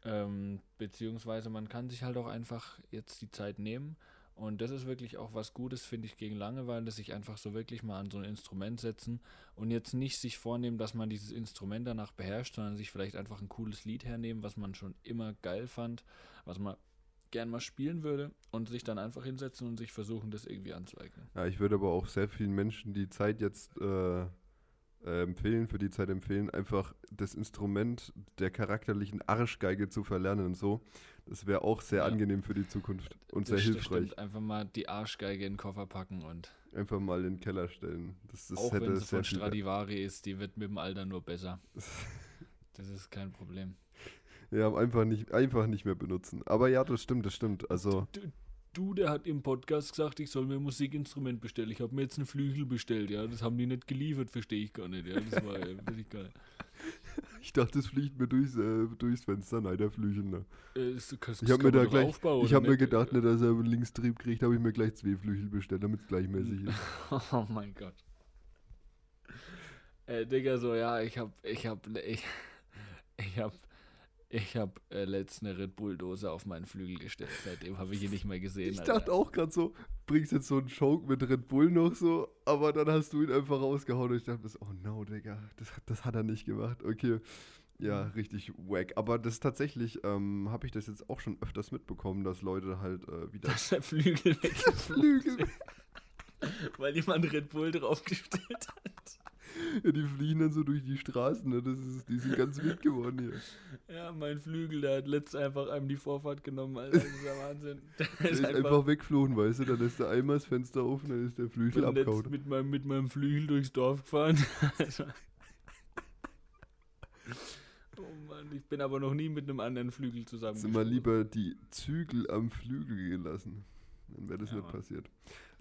Ähm, beziehungsweise man kann sich halt auch einfach jetzt die Zeit nehmen und das ist wirklich auch was Gutes, finde ich, gegen Langeweile, sich einfach so wirklich mal an so ein Instrument setzen und jetzt nicht sich vornehmen, dass man dieses Instrument danach beherrscht, sondern sich vielleicht einfach ein cooles Lied hernehmen, was man schon immer geil fand, was man gern mal spielen würde und sich dann einfach hinsetzen und sich versuchen, das irgendwie anzueignen. Ja, ich würde aber auch sehr vielen Menschen die Zeit jetzt äh, empfehlen, für die Zeit empfehlen, einfach das Instrument der charakterlichen Arschgeige zu verlernen und so. Das wäre auch sehr Ja. angenehm für die Zukunft und sehr Das hilfreich. stimmt. Einfach mal die Arschgeige in den Koffer packen und Einfach mal in den Keller stellen. Das, das auch hätte wenn sie sehr von Stradivari ist, die wird mit dem Alter nur besser. Das ist kein Problem. Ja, einfach nicht, einfach nicht mehr benutzen. Aber ja, das stimmt, das stimmt. Also, Du, der hat im Podcast gesagt, ich soll mir ein Musikinstrument bestellen. Ich habe mir jetzt einen Flügel bestellt, ja. Das haben die nicht geliefert, verstehe ich gar nicht. Ja, das war ja, weiß ich dachte, es fliegt mir durchs, äh, durchs Fenster. Nein, der Flügel. Ne? Äh, das, das Ich habe mir da gleich, ich habe mir gedacht, nicht, dass er einen Linkstrieb kriegt, habe ich mir gleich zwei Flügel bestellt, damit es gleichmäßig ist. Oh mein Gott. Äh, Digga, so, ja, ich hab, ich hab, ich, ich hab, ich hab äh, letztens eine Red Bull-Dose auf meinen Flügel gestellt. Seitdem habe ich ihn nicht mehr gesehen. Ich Alter. dachte auch gerade so, bringst jetzt so einen Choke mit Red Bull noch so, aber dann hast du ihn einfach rausgehauen und ich dachte, mir so, oh no, Digga, das, das hat er nicht gemacht. Okay, ja, richtig wack. Aber das tatsächlich, ähm, habe ich das jetzt auch schon öfters mitbekommen, dass Leute halt äh, wieder Dass der Flügel weg Flügel, weil jemand Red Bull draufgestellt hat. Ja, die fliegen dann so durch die Straßen, ne? das ist, die sind ganz wild geworden hier. Ja, mein Flügel, der hat letzt einfach einem die Vorfahrt genommen, Alter. Das ist ja Wahnsinn. Der Der ist einfach, weggeflogen, weißt du, dann ist da einmal das Fenster offen, dann ist der Flügel abgehauen. mit meinem, mit meinem Flügel durchs Dorf gefahren. Oh Mann, ich bin aber noch nie mit einem anderen Flügel zusammen. Sind mal lieber die Zügel am Flügel gelassen. Dann wäre das Ja, nicht Mann. passiert.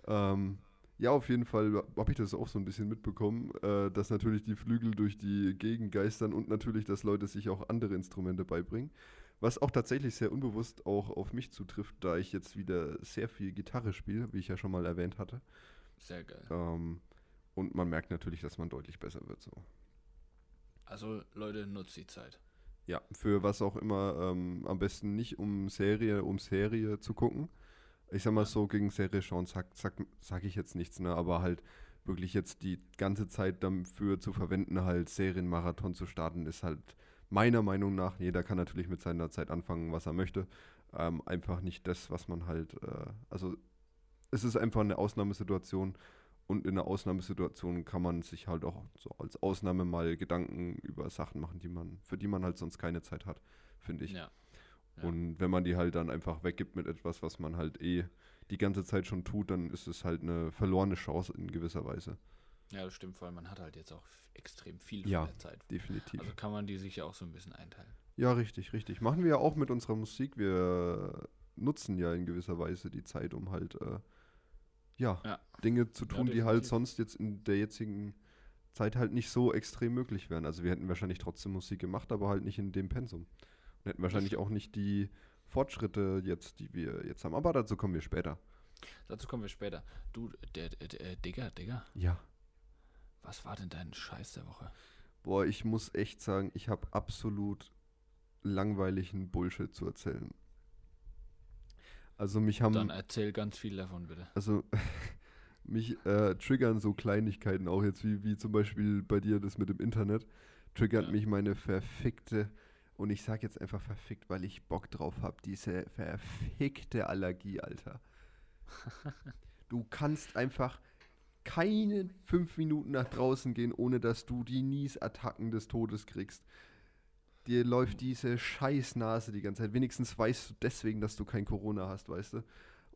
Ähm, ja, auf jeden Fall habe ich das auch so ein bisschen mitbekommen, äh, dass natürlich die Flügel durch die Gegend geistern und natürlich, dass Leute sich auch andere Instrumente beibringen. Was auch tatsächlich sehr unbewusst auch auf mich zutrifft, da ich jetzt wieder sehr viel Gitarre spiele, wie ich ja schon mal erwähnt hatte. Sehr geil. Ähm, und man merkt natürlich, dass man deutlich besser wird. So. Also, Leute, nutzt die Zeit. Ja, für was auch immer, ähm, am besten nicht um Serie, um Serie zu gucken. Ich sag mal so, gegen Serie schauen sag, sag, sag ich jetzt nichts, ne? Aber halt wirklich jetzt die ganze Zeit dafür zu verwenden, halt Serienmarathon zu starten, ist halt meiner Meinung nach, jeder kann natürlich mit seiner Zeit anfangen, was er möchte. Ähm, einfach nicht das, was man halt, äh, also es ist einfach eine Ausnahmesituation und in einer Ausnahmesituation kann man sich halt auch so als Ausnahme mal Gedanken über Sachen machen, die man, für die man halt sonst keine Zeit hat, finde ich. Ja. Ja. Und wenn man die halt dann einfach weggibt mit etwas, was man halt eh die ganze Zeit schon tut, dann ist es halt eine verlorene Chance in gewisser Weise. Ja, das stimmt, allem man hat halt jetzt auch extrem viel Ja. von der Zeit. Definitiv. Also kann man die sich ja auch so ein bisschen einteilen. ja, richtig, richtig. Machen wir ja auch mit unserer Musik. Wir nutzen ja in gewisser Weise die Zeit, um halt äh, ja, Ja. Dinge zu tun, die halt sonst jetzt in der jetzigen Zeit halt nicht so extrem möglich wären. Also wir hätten wahrscheinlich trotzdem Musik gemacht, aber halt nicht in dem Pensum. Hätten wahrscheinlich auch nicht die Fortschritte jetzt, die wir jetzt haben. Aber dazu kommen wir später. Dazu kommen wir später. Du, der, der, der Digga, Digga, Ja. was war denn dein Scheiß der Woche? Boah, ich muss echt sagen, ich habe absolut langweiligen Bullshit zu erzählen. Also mich haben, Dann erzähl ganz viel davon, bitte. also mich äh, triggern so Kleinigkeiten auch jetzt, wie, wie zum Beispiel bei dir das mit dem Internet, triggert Ja. mich meine verfickte, und ich sag jetzt einfach verfickt, weil ich Bock drauf habe, diese verfickte Allergie, Alter. du kannst einfach, keine fünf Minuten nach draußen gehen, ohne dass du die Niesattacken des Todes kriegst. Dir läuft diese Scheißnase die ganze Zeit. Wenigstens weißt du deswegen, dass du kein Corona hast, weißt du?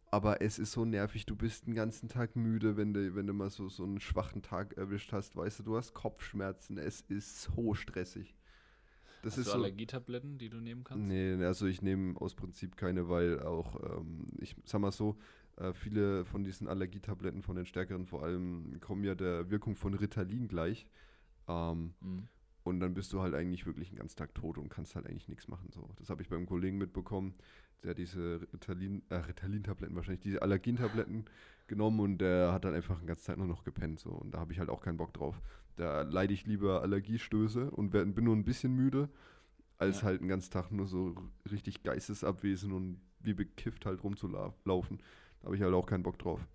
Aber es ist so nervig, du bist den ganzen Tag müde, wenn du, wenn du mal so, so einen schwachen Tag erwischt hast, weißt du, du hast Kopfschmerzen, es ist so stressig. Das Hast ist du so. Allergietabletten, die du nehmen kannst? Nee, also ich nehme aus Prinzip keine, weil auch, ähm, ich sag mal so, äh, viele von diesen Allergietabletten, von den stärkeren vor allem, kommen ja der Wirkung von Ritalin gleich. Ähm, Mhm. und dann bist du halt eigentlich wirklich den ganzen Tag tot und kannst halt eigentlich nichts machen. So. Das habe ich beim Kollegen mitbekommen, der diese Ritalin, äh, Ritalin-Tabletten wahrscheinlich, diese Allergien-Tabletten genommen und der hat dann einfach den ganzen Tag nur noch gepennt. So. Und da habe ich halt auch keinen Bock drauf. Da leide ich lieber Allergiestöße und werd, bin nur ein bisschen müde, als Ja. halt den ganzen Tag nur so richtig geistesabwesend und wie bekifft halt rumzulaufen. Da habe ich halt auch keinen Bock drauf.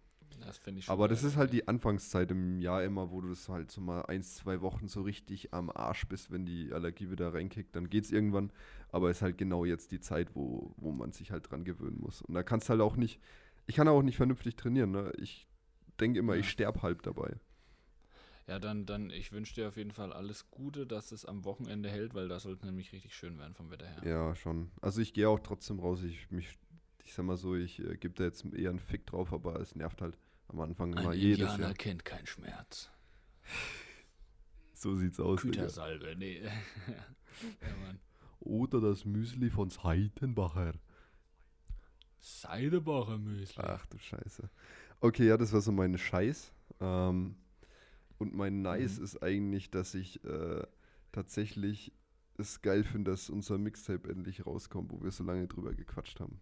Das finde ich schon Aber das ist halt die Anfangszeit im Jahr immer, wo du das halt so mal eins, zwei Wochen so richtig am Arsch bist, wenn die Allergie wieder reinkickt, dann geht's irgendwann. Aber es ist halt genau jetzt die Zeit, wo, wo man sich halt dran gewöhnen muss. Und da kannst halt auch nicht, ich kann auch nicht vernünftig trainieren, ne? Ich denke immer, Ja. ich sterb halb dabei. Ja, dann, dann, ich wünsche dir auf jeden Fall alles Gute, dass es am Wochenende hält, weil da sollte nämlich richtig schön werden vom Wetter her. Ja, schon. Also ich gehe auch trotzdem raus. Ich mich, ich sag mal so, ich äh, gebe da jetzt eher einen Fick drauf, aber es nervt halt am Anfang immer Ein jedes Indianer Jahr. kennt keinen Schmerz. So sieht's aus. Gütersalbe, nee. ja, Mann. Oder das Müsli von Seitenbacher. Seidebacher Müsli. Ach du Scheiße. Okay, ja, das war so mein Scheiß. Ähm, und mein Nice Mhm. ist eigentlich, dass ich äh, tatsächlich es geil finde, dass unser Mixtape endlich rauskommt, wo wir so lange drüber gequatscht haben.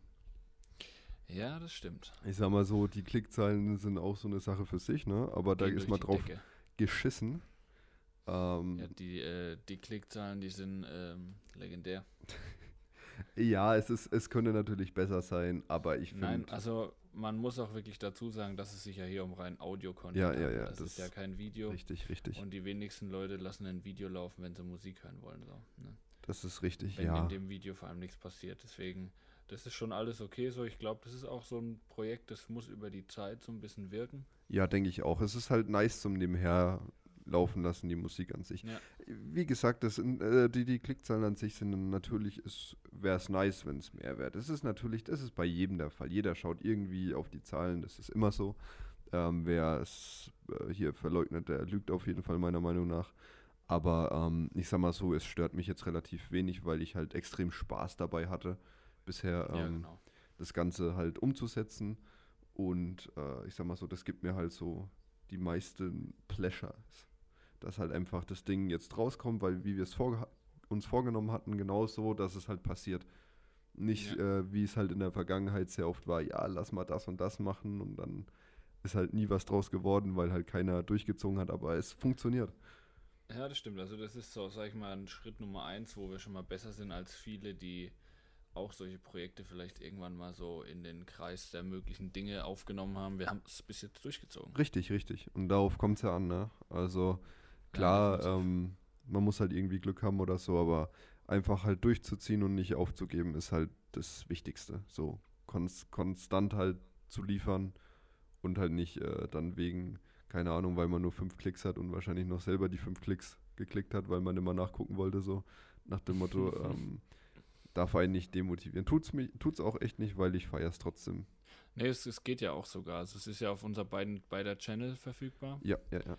Ja, das stimmt. Ich sag mal so, die Klickzahlen sind auch so eine Sache für sich, ne? Aber da Gehen ist mal die drauf Decke. geschissen. Ähm, Ja, die, äh, die Klickzahlen, die sind ähm, legendär. ja, es ist, es könnte natürlich besser sein, aber ich finde. Nein, also man muss auch wirklich dazu sagen, dass es sich ja hier um rein Audio-Content Ja, ja, ja, Das, das ist ja kein Video. richtig, richtig. Und die wenigsten Leute lassen ein Video laufen, wenn sie Musik hören wollen. So, ne? Das ist richtig, Wenn ja. in dem Video vor allem nichts passiert. Deswegen, das ist schon alles okay so. Ich glaube, das ist auch so ein Projekt, das muss über die Zeit so ein bisschen wirken. Ja, denke ich auch. Es ist halt nice zum Nebenher laufen lassen, die Musik an sich. Ja. Wie gesagt, das sind, äh, die, die Klickzahlen an sich sind natürlich, wäre es nice, wenn es mehr wäre. Das ist natürlich, das ist bei jedem der Fall. Jeder schaut irgendwie auf die Zahlen, das ist immer so. Ähm, wer es äh, hier verleugnet, der lügt auf jeden Fall meiner Meinung nach. Aber ähm, ich sag mal so, es stört mich jetzt relativ wenig, weil ich halt extrem Spaß dabei hatte, bisher ja, ähm, genau. das Ganze halt umzusetzen. Und äh, ich sag mal so, das gibt mir halt so die meisten Pleasures. Dass halt einfach das Ding jetzt rauskommt, weil wie wir es vorge uns vorgenommen hatten, genauso, dass es halt passiert. Nicht, äh, wie es halt in der Vergangenheit sehr oft war, ja, lass mal das und das machen und dann ist halt nie was draus geworden, weil halt keiner durchgezogen hat, aber es funktioniert. Ja, das stimmt. Also das ist so, sag ich mal, ein Schritt Nummer eins, wo wir schon mal besser sind als viele, die auch solche Projekte vielleicht irgendwann mal so in den Kreis der möglichen Dinge aufgenommen haben. Wir haben es bis jetzt durchgezogen. Richtig, richtig. Und darauf kommt es ja an, ne? Also klar, definitiv. ähm, man muss halt irgendwie Glück haben oder so, aber einfach halt durchzuziehen und nicht aufzugeben, ist halt das Wichtigste. So konst konstant halt zu liefern und halt nicht äh, dann wegen, keine Ahnung, weil man nur fünf Klicks hat und wahrscheinlich noch selber die fünf Klicks geklickt hat, weil man immer nachgucken wollte, so nach dem Motto, ähm, darf einen nicht demotivieren. Tut's mich, tut's auch echt nicht, weil ich feiere es trotzdem. Nee, es, es geht ja auch sogar. Also es ist ja auf unser beiden, beider Channel verfügbar. Ja, ja, ja.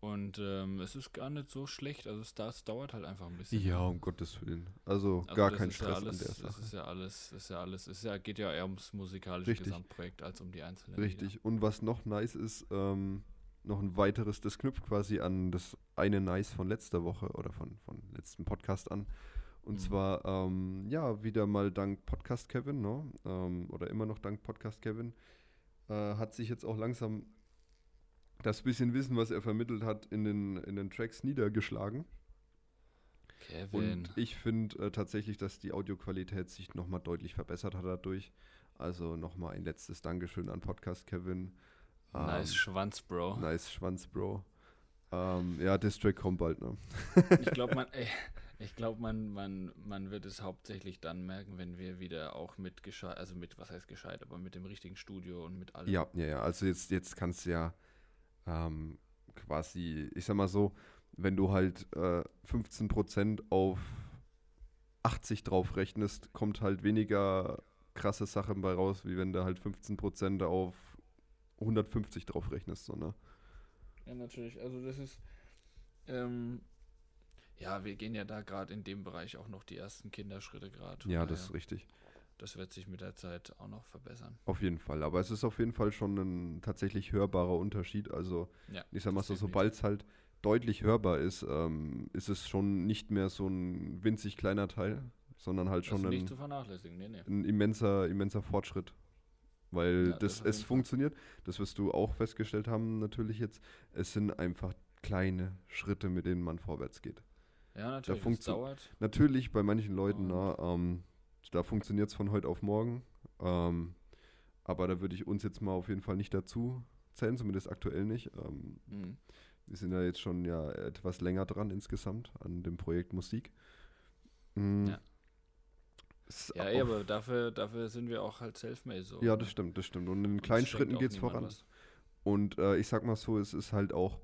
Und ähm, es ist gar nicht so schlecht. Also es, das dauert halt einfach ein bisschen. Ja, um Gottes Willen. Also, Also gar das kein ist ja Stress alles, an der Das Sache. ist ja alles, das ist ja alles, es ist ja, geht ja eher ums musikalische Richtig. Gesamtprojekt als um die einzelnen Lieder. Richtig. Und was noch nice ist, ähm, noch ein weiteres, das knüpft quasi an das eine Nice von letzter Woche oder von, von letzten Podcast an. Und Mhm. zwar, ähm, ja, wieder mal dank Podcast Kevin, ne? ähm, oder immer noch dank Podcast Kevin, äh, hat sich jetzt auch langsam das bisschen Wissen, was er vermittelt hat, in den, in den Tracks niedergeschlagen. Kevin. Und ich finde äh, tatsächlich, dass die Audioqualität sich nochmal deutlich verbessert hat dadurch. Also nochmal ein letztes Dankeschön an Podcast Kevin. nice Ähm, Schwanz, Bro. Nice Schwanz, Bro. Ähm, ja, Distrack kommt bald, ne? Ich glaube, man, ey, ich glaube, man, man, man wird es hauptsächlich dann merken, wenn wir wieder auch mit gescheit, also mit, was heißt gescheit, aber mit dem richtigen Studio und mit allem. Ja, ja, ja. Also jetzt, jetzt kannst du ja, ähm, quasi, ich sag mal so, wenn du halt äh, 15% auf 80 drauf rechnest, kommt halt weniger krasse Sachen bei raus, wie wenn du halt 15% auf 150 drauf rechnest. So, ne? Ja, natürlich. Also das ist, ähm, ja, wir gehen ja da gerade in dem Bereich auch noch die ersten Kinderschritte gerade. Ja, das ist richtig. Das wird sich mit der Zeit auch noch verbessern. Auf jeden Fall. Aber es ist auf jeden Fall schon ein tatsächlich hörbarer Unterschied. Also, Ja, ich sag mal so, sobald es halt deutlich hörbar ist, ähm, ist es schon nicht mehr so ein winzig kleiner Teil, sondern halt Das schon ein, nicht zu vernachlässigen, nee, nee. ein immenser, immenser Fortschritt. Weil Ja, das das, es funktioniert, das wirst du auch festgestellt haben, natürlich jetzt. Es sind einfach kleine Schritte, mit denen man vorwärts geht. Ja, natürlich. Funktio- dauert. Natürlich bei manchen Leuten, Und- na, ähm, da funktioniert es von heute auf morgen. Ähm, aber da würde ich uns jetzt mal auf jeden Fall nicht dazu zählen, zumindest aktuell nicht. Ähm, Mhm. wir sind ja jetzt schon ja etwas länger dran insgesamt an dem Projekt Musik. Mm, Ja. Ja, ey, aber dafür, dafür sind wir auch halt self-made so. ja, das stimmt, das stimmt. Und in Uns kleinen Schritten geht es voran. was. Und äh, ich sag mal so, es ist halt auch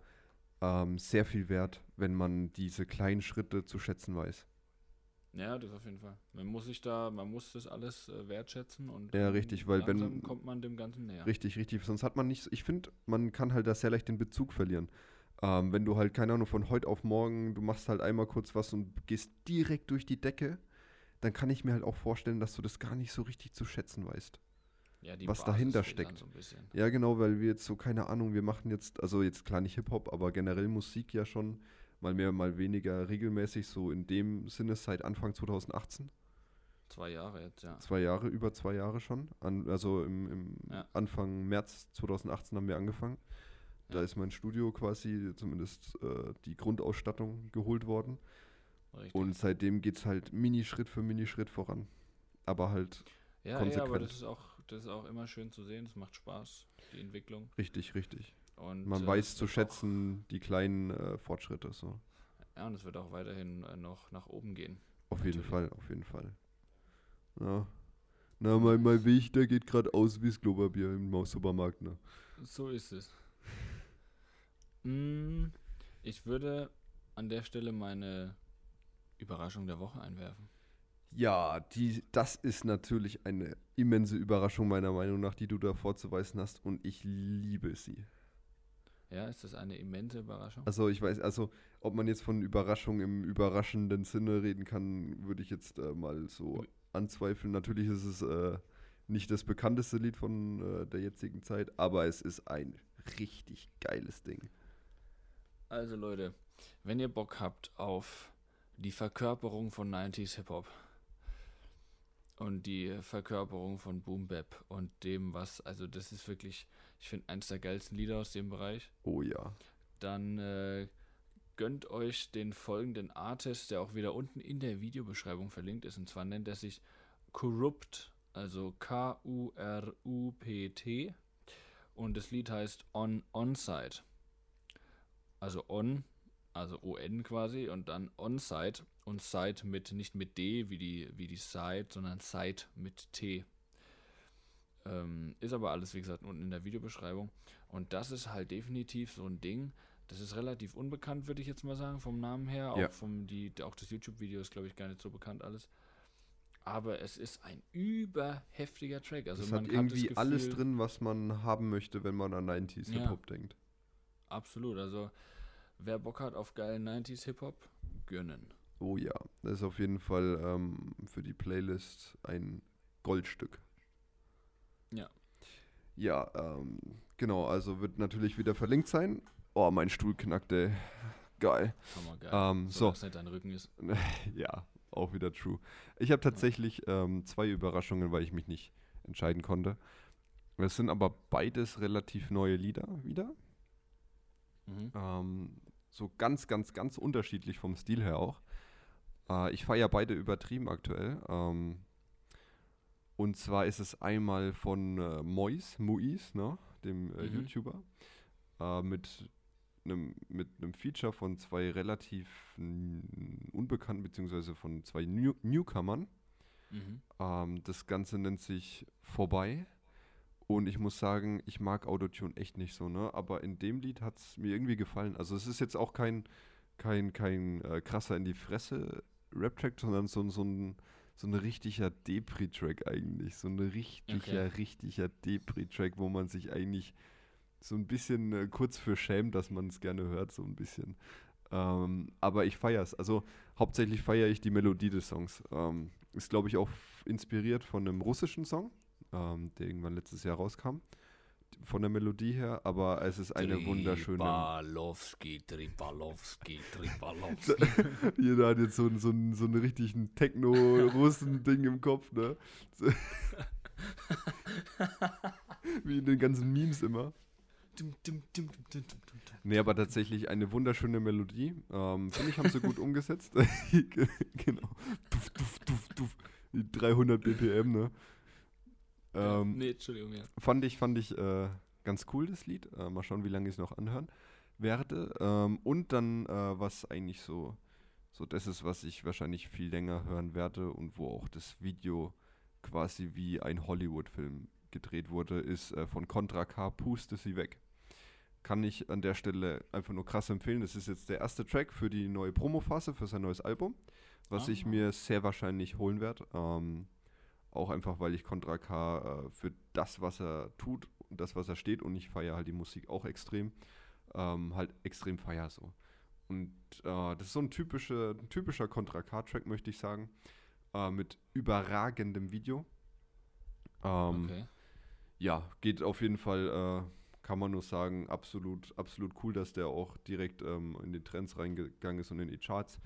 ähm, sehr viel wert, wenn man diese kleinen Schritte zu schätzen weiß. Ja, das auf jeden Fall. Man muss sich da, man muss das alles äh, wertschätzen und Ja, richtig, weil wenn- kommt man dem Ganzen näher. Richtig, richtig. Sonst hat man nicht, ich finde, man kann halt da sehr leicht den Bezug verlieren. Ähm, wenn du halt, keine Ahnung, von heute auf morgen, du machst halt einmal kurz was und gehst direkt durch die Decke, dann kann ich mir halt auch vorstellen, dass du das gar nicht so richtig zu schätzen weißt. Ja, die was Basis dahinter steckt. So. Ja, genau, weil wir jetzt so, keine Ahnung, wir machen jetzt, also jetzt klar nicht Hip-Hop, aber generell Musik ja schon, mal mehr, mal weniger regelmäßig, so in dem Sinne seit Anfang 2018. Zwei Jahre jetzt, ja. Zwei Jahre, über zwei Jahre schon. An, also im, im Ja. Anfang März 2018 haben wir angefangen. Da Ja. ist mein Studio quasi, zumindest äh, die Grundausstattung geholt worden. Richtig. Und seitdem geht es halt Mini-Schritt für Mini-Schritt voran. Aber halt ja, ja, aber konsequent. das ist auch, das ist auch immer schön zu sehen. Es macht Spaß, die Entwicklung. richtig, richtig. Und Man äh, weiß zu schätzen die kleinen äh, Fortschritte. So. Ja, und es wird auch weiterhin äh, noch nach oben gehen. Auf jeden Natürlich. Fall, auf jeden Fall. Ja. Na, mein, mein Weg, der geht gerade aus wie das Klopapier im Maus-Supermarkt. Ne? So ist es. Mm, ich würde an der Stelle meine Überraschung der Woche einwerfen. Ja, die, das ist natürlich eine immense Überraschung meiner Meinung nach, die du da vorzuweisen hast und ich liebe sie. Ja, ist das eine immense Überraschung? Also ich weiß, also ob man jetzt von Überraschung im überraschenden Sinne reden kann, würde ich jetzt äh, mal so anzweifeln. Natürlich ist es äh, nicht das bekannteste Lied von äh, der jetzigen Zeit, aber es ist ein richtig geiles Ding. Also Leute, wenn ihr Bock habt auf die Verkörperung von 90s Hip-Hop und die Verkörperung von Boom Bap und dem, was, also das ist wirklich, ich finde, eins der geilsten Lieder aus dem Bereich, Oh ja. dann äh, gönnt euch den folgenden Artist, der auch wieder unten in der Videobeschreibung verlinkt ist. Und zwar nennt er sich Corrupt, also K-U-R-U-P-T. Und das Lied heißt On Onside. Also On, also O-N quasi, und dann Onside. Und Side mit, nicht mit D wie die, wie die Side, sondern Side mit T. Ähm, ist aber alles, wie gesagt, unten in der Videobeschreibung. Und das ist halt definitiv so ein Ding. Das ist relativ unbekannt, würde ich jetzt mal sagen, vom Namen her. Auch, Ja. vom, die, auch das YouTube-Video ist, glaube ich, gar nicht so bekannt alles. Aber es ist ein überheftiger Track. Also es hat irgendwie alles Gefühl- drin, was man haben möchte, wenn man an 90s Ja. Hip-Hop denkt. Absolut. Also wer Bock hat auf geilen 90s Hip-Hop, gönnen. Oh ja, das ist auf jeden Fall ähm, für die Playlist ein Goldstück. Ja. Ja, ähm, genau, also wird natürlich wieder verlinkt sein. Oh, mein Stuhl knackt, ey. Geil. Hammer geil. Ähm, so. Nicht dein Rücken ist. ja, auch wieder true. Ich habe tatsächlich ähm, zwei Überraschungen, weil ich mich nicht entscheiden konnte. Es sind aber beides relativ neue Lieder wieder. Mhm. Ähm, so ganz, ganz, ganz unterschiedlich vom Stil her auch. Äh, ich feiere beide übertrieben aktuell. Ähm, und zwar ist es einmal von äh, Mois, Muis, ne, dem äh, Mhm. YouTuber, äh, mit einem mit einem Feature von zwei relativ unbekannten, beziehungsweise von zwei New Newcomern. Mhm. Ähm, das Ganze nennt sich Vorbei. Und ich muss sagen, ich mag Autotune echt nicht so, ne? Aber in dem Lied hat es mir irgendwie gefallen. Also es ist jetzt auch kein, kein, kein äh, krasser in die Fresse Rap-Track, sondern so, so ein so ein richtiger Depri-Track eigentlich. So ein richtiger, Okay. richtiger Depri-Track, wo man sich eigentlich so ein bisschen äh, kurz für schämt, dass man es gerne hört, so ein bisschen. Ähm, aber ich feiere es. Also hauptsächlich feiere ich die Melodie des Songs. Ähm, ist, glaube ich, auch inspiriert von einem russischen Song, ähm, der irgendwann letztes Jahr rauskam. Von der Melodie her, aber es ist eine wunderschöne. Tripalowski, Tripalowski, Tripalowski. Jeder hat jetzt so, so, so einen richtigen Techno-Russen-Ding im Kopf, ne? Wie in den ganzen Memes immer. Nee, aber tatsächlich eine wunderschöne Melodie. Ähm, Finde ich, haben sie gut umgesetzt. genau. Duf, duf, duf, duf. Die 300 BPM, ne? Ähm, nee, Entschuldigung, ja. Fand ich, fand ich äh, ganz cool, das Lied. Äh, mal schauen, wie lange ich es noch anhören werde. Ähm, und dann, äh, was eigentlich so, so das ist, was ich wahrscheinlich viel länger hören werde und wo auch das Video quasi wie ein Hollywood-Film gedreht wurde, ist äh, von Contra K, Puste sie weg. Kann ich an der Stelle einfach nur krass empfehlen. Das ist jetzt der erste Track für die neue Promophase, für sein neues Album, was ich Ah. mir sehr wahrscheinlich holen werde. Ähm, auch einfach, weil ich Contra K äh, für das, was er tut und das, was er steht, und ich feiere halt die Musik auch extrem, ähm, halt extrem feier so. Und äh, das ist so ein, typische, ein typischer Contra K-Track, möchte ich sagen, äh, mit überragendem Video. Ähm, Okay. ja, geht auf jeden Fall, äh, kann man nur sagen, absolut, absolut cool, dass der auch direkt ähm, in die Trends reingegangen ist und in die Charts.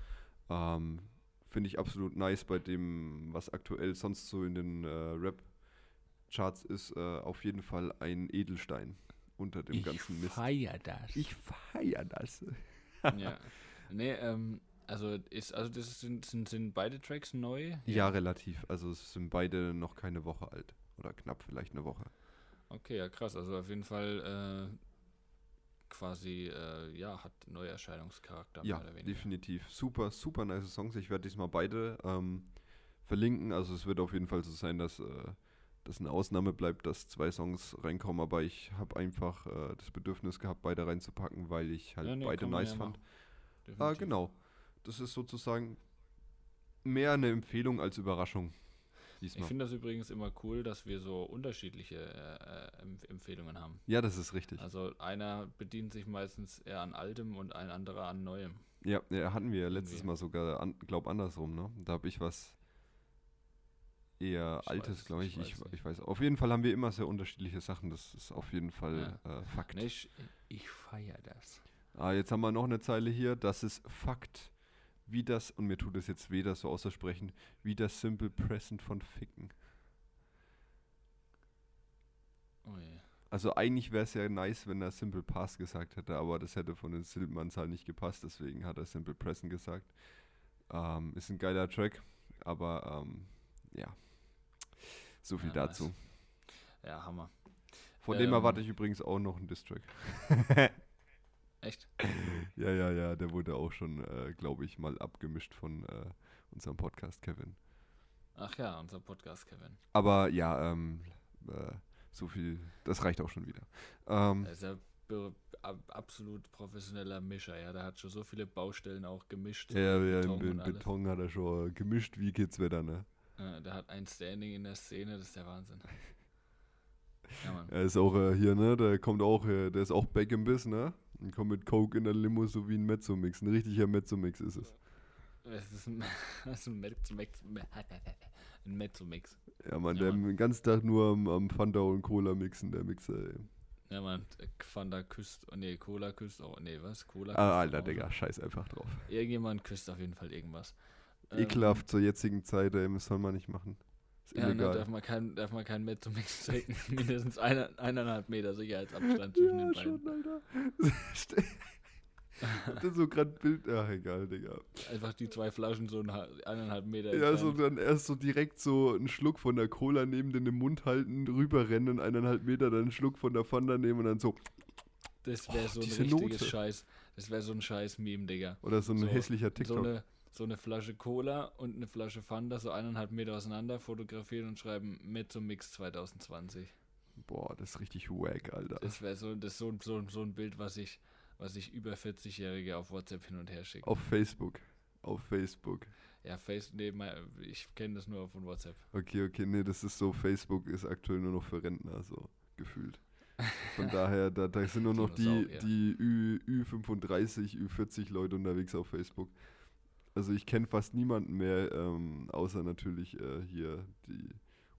Ähm, Finde ich absolut nice bei dem, was aktuell sonst so in den äh, Rap-Charts ist, äh, auf jeden Fall ein Edelstein unter dem ganzen Mist. feier das. Ich feier das. ja. Nee, ähm, also ist, also das sind, sind, sind beide Tracks neu? Ja, relativ. Also es sind beide noch keine Woche alt. Oder knapp vielleicht eine Woche. Okay, ja krass. Also auf jeden Fall äh, quasi, äh, ja, hat Neuerscheinungscharakter Ja, mehr oder weniger. definitiv. Super, super nice Songs. Ich werde diesmal beide ähm, verlinken. Also es wird auf jeden Fall so sein, dass äh, das eine Ausnahme bleibt, dass zwei Songs reinkommen. Aber ich habe einfach äh, das Bedürfnis gehabt, beide reinzupacken, weil ich halt Ja, nee, beide nice ja fand. Ah, genau. Das ist sozusagen mehr eine Empfehlung als Überraschung. Ich Diesmal. finde das übrigens immer cool, dass wir so unterschiedliche äh, Empf- Empfehlungen haben. Ja, das ist richtig. Also einer bedient sich meistens eher an altem und ein anderer an neuem. Ja, ja hatten wir ja letztes Irgendwie. Mal sogar, an, glaub andersrum, ne? Da habe ich was eher Ich Altes, es glaube ich. Ich, ich weiß. Auf jeden Fall haben wir immer sehr unterschiedliche Sachen. Das ist auf jeden Fall äh, Fakt. Ich, ich feiere das. Ah, jetzt haben wir noch eine Zeile hier. Das ist Fakt. Wie das, und mir tut es jetzt weh, das so auszusprechen, wie das Simple Present von Ficken. Oh je. Also eigentlich wäre es ja nice, wenn er Simple Pass gesagt hätte, aber das hätte von den Silbenanzahl nicht gepasst, deswegen hat er Simple Present gesagt. Ähm, ist ein geiler Track, aber ähm, ja. So viel Ja, dazu. nice. Ja, Hammer. Von dem Ähm, erwarte ich übrigens auch noch einen Distrack. Echt? ja, ja, ja, der wurde auch schon, äh, glaube ich, mal abgemischt von äh, unserem Podcast, Kevin. Ach ja, unser Podcast, Kevin. Aber ja, ähm, äh, so viel, das reicht auch schon wieder. Ähm, Er ist ja absolut professioneller Mischer, ja. Der hat schon so viele Baustellen auch gemischt. ja, ja, Beton im und alles. Beton hat er schon gemischt wie Kidswetter, ne? Äh, der hat ein Standing in der Szene, das ist der Wahnsinn. Ja, Mann. Er ist auch äh, hier, ne? Der kommt auch, äh, der ist auch back im Biss, ne? Und kommt mit Coke in der Limo so wie ein Mezzo-Mix. Ein richtiger Mezzo-Mix ist es. Es ist ein, das ist ein Mezzo-Mix. Ein Mezzo-Mix. Ja, man, Ja, der Mann. den ganzen Tag nur am, am Fanta und Cola mixen, der Mixer, ey. Ja, man, Fanta küsst, oh nee, Cola küsst auch, nee, was? Cola Ah, küsst Alter, auch Digga, scheiß einfach drauf. Irgendjemand küsst auf jeden Fall irgendwas. Ähm, Ekelhaft zur jetzigen Zeit, ey, das soll man nicht machen. Ist Ja, ne, darf man kein, darf man kein Mezzo-Mix trinken. Mindestens eine, eineinhalb Meter Sicherheitsabstand zwischen den ja, beiden. schon, Alter. Er so gerade Bild. Ach, egal, Digga. Einfach die zwei Flaschen so ein, hal- eineinhalb Meter Ja, so dann erst so direkt so einen Schluck von der Cola neben den im Mund halten, rüberrennen eineinhalb Meter dann einen Schluck von der Fanta nehmen und dann so. Das wäre Oh, so ein richtiges Note. Scheiß. Das wäre so ein scheiß Meme, Digga. Oder so ein So- hässlicher So TikTok. eine, so eine Flasche Cola und eine Flasche Fanta so eineinhalb Meter auseinander fotografieren und schreiben Mezzo Mix 2020. Boah, das ist richtig wack, Alter. Das wäre so, das so, so, so ein Bild, was ich, was ich über 40-Jährige auf WhatsApp hin und her schicke. Auf Facebook. Auf Facebook. Ja, Face, nee, ich kenne das nur von WhatsApp. Okay, okay, nee, das ist so, Facebook ist aktuell nur noch für Rentner, so gefühlt. Von daher, da, da sind nur noch die, die Ü, Ü35, Ü40 Leute unterwegs auf Facebook. Also ich kenne fast niemanden mehr, ähm, außer natürlich äh, hier die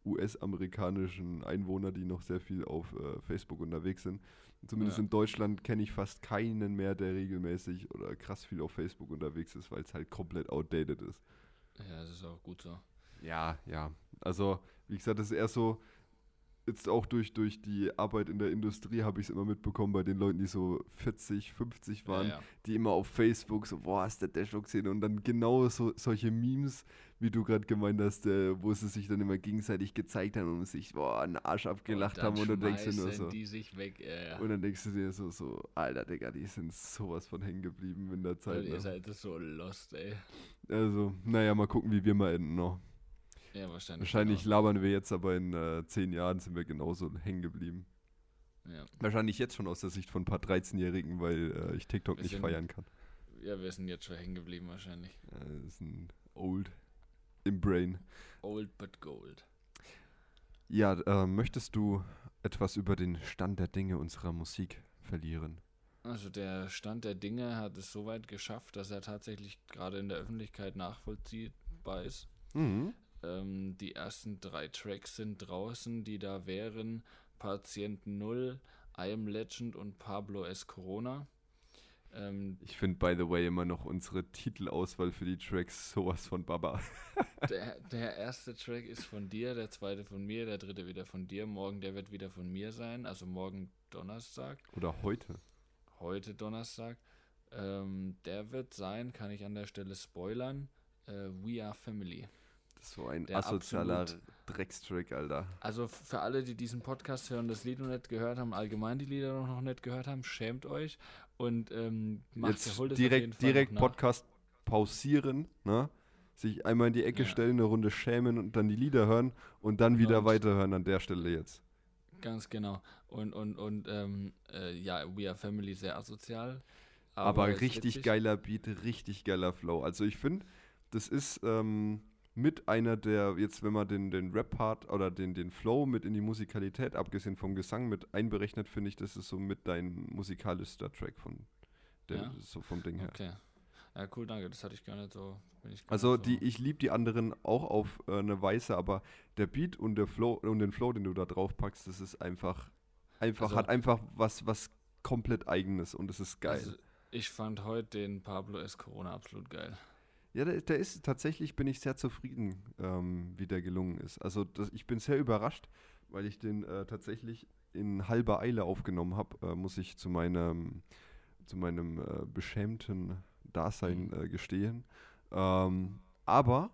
US-amerikanischen Einwohner, die noch sehr viel auf äh, Facebook unterwegs sind. Zumindest Ja. in Deutschland kenne ich fast keinen mehr, der regelmäßig oder krass viel auf Facebook unterwegs ist, weil es halt komplett outdated ist. Ja, das ist auch gut so. Ja, ja. Also, wie gesagt, das ist eher so, jetzt auch durch, durch die Arbeit in der Industrie habe ich es immer mitbekommen bei den Leuten, die so 40, 50 waren, Ja, ja. die immer auf Facebook so, boah, ist der Dashbox gesehen und dann genau so, solche Memes, wie du gerade gemeint hast, äh, wo sie sich dann immer gegenseitig gezeigt haben und sich, boah, einen Arsch abgelacht dann haben und du denkst dir nur so. die sich weg. Äh. Und dann denkst du dir so, so, Alter, Digga, die sind sowas von hängen geblieben in der Zeit. Ihr Ne? seid so lost, ey. Also, naja, mal gucken, wie wir mal enden noch. Ja, wahrscheinlich. Wahrscheinlich genau. labern wir jetzt, aber in äh, zehn Jahren sind wir genauso hängen geblieben. Ja. Wahrscheinlich jetzt schon aus der Sicht von ein paar 13-Jährigen, weil äh, ich TikTok Wir nicht sind- feiern kann. ja, wir sind jetzt schon hängen geblieben, wahrscheinlich. Äh, das ist ein old im Brain. Old but gold. Ja, äh, möchtest du etwas über den Stand der Dinge unserer Musik verlieren? Also der Stand der Dinge hat es so weit geschafft, dass er tatsächlich gerade in der Öffentlichkeit nachvollziehbar ist. Mhm. Ähm, die ersten drei Tracks sind draußen, die da wären Patient Null, I Am Legend und Pablo S. Corona. Ähm, Ich finde, by the way, immer noch unsere Titelauswahl für die Tracks sowas von Baba. der, der erste Track ist von dir, der zweite von mir, der dritte wieder von dir. Morgen, der wird wieder von mir sein, also morgen Donnerstag. Oder heute. heute Donnerstag. Ähm, der wird sein, kann ich an der Stelle spoilern, äh, We Are Family. Das ist so ein Der asozialer Dreckstrack, Alter. Also für alle, die diesen Podcast hören, das Lied noch nicht gehört haben, allgemein die Lieder noch nicht gehört haben, schämt euch und ähm, macht Jetzt holt es direkt, nach. Podcast pausieren, ne? Sich einmal in die Ecke Ja. stellen, eine Runde schämen und dann die Lieder hören und dann wieder Und- weiterhören an der Stelle jetzt. Ganz genau. Und, und, und ähm, äh, ja, We Are Family sehr asozial. Aber, ist richtig geiler Beat, richtig geiler Flow. Also ich finde, das ist ähm, mit einer der, jetzt wenn man den, den Rap-Part oder den, den Flow mit in die Musikalität, abgesehen vom Gesang, mit einberechnet, finde ich, das ist so mit dein musikalischster Track von der, Ja? so vom Ding her. Okay. Ja, cool, danke. Das hatte ich gar nicht so. Bin ich gar Also nicht so. die, ich liebe die anderen auch auf äh, eine Weise, aber der Beat und der Flow und den Flow, den du da drauf packst, das ist einfach, einfach, Also- hat einfach was, was komplett eigenes und es ist geil. Also, ich fand heute den Pablo S. Corona absolut geil. Ja, der, der ist tatsächlich, bin ich sehr zufrieden, ähm, wie der gelungen ist. Also das, ich bin sehr überrascht, weil ich den äh, tatsächlich in halber Eile aufgenommen habe, äh, muss ich zu meinem, zu meinem äh, beschämten Dasein Mhm. äh, gestehen. Ähm, aber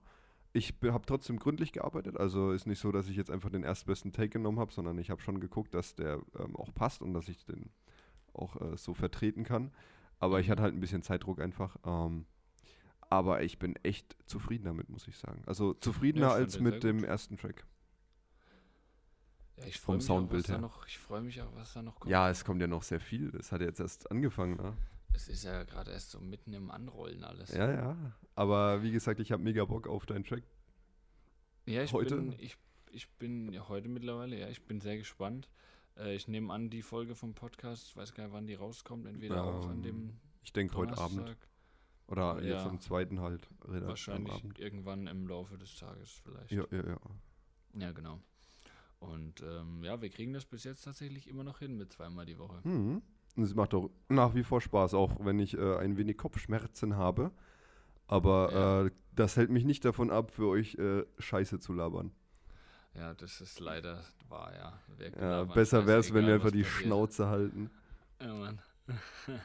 ich habe trotzdem gründlich gearbeitet. Also ist nicht so, dass ich jetzt einfach den erstbesten Take genommen habe, sondern ich habe schon geguckt, dass der ähm, auch passt und dass ich den auch äh, so vertreten kann. Aber ich Mhm. hatte halt ein bisschen Zeitdruck einfach. Ähm, aber ich bin echt zufrieden damit, muss ich sagen. Also zufriedener Ja, als mit dem gut. ersten Track. Ja, ich Vom freue mich, Soundbild auch, was da her. noch, ich freue mich auch, was da noch kommt. Ja, es kommt ja noch sehr viel. Das hat jetzt erst angefangen. Ne? Es ist ja gerade erst so mitten im Anrollen alles. Ja, ja. Aber wie gesagt, ich habe mega Bock auf deinen Track. Ja, ich Heute? bin, ich, ich bin ja, heute mittlerweile, ja, ich bin sehr gespannt. Äh, ich nehme an, die Folge vom Podcast, ich weiß gar nicht, wann die rauskommt, entweder auch an Ähm, dem Ich denke heute Abend. Oder Ja. jetzt am zweiten halt. wahrscheinlich irgendwann im Laufe des Tages vielleicht. Ja, ja, ja. Ja, genau. Und ähm, ja, wir kriegen das bis jetzt tatsächlich immer noch hin mit zweimal die Woche. Mhm. Und es macht auch nach wie vor Spaß, auch wenn ich äh, ein wenig Kopfschmerzen habe. Aber Ja. äh, das hält mich nicht davon ab, für euch äh, Scheiße zu labern. Ja, das ist leider wahr, ja. Ja, besser wäre es, wenn wir einfach die passiert. Schnauze halten. Ja, Mann.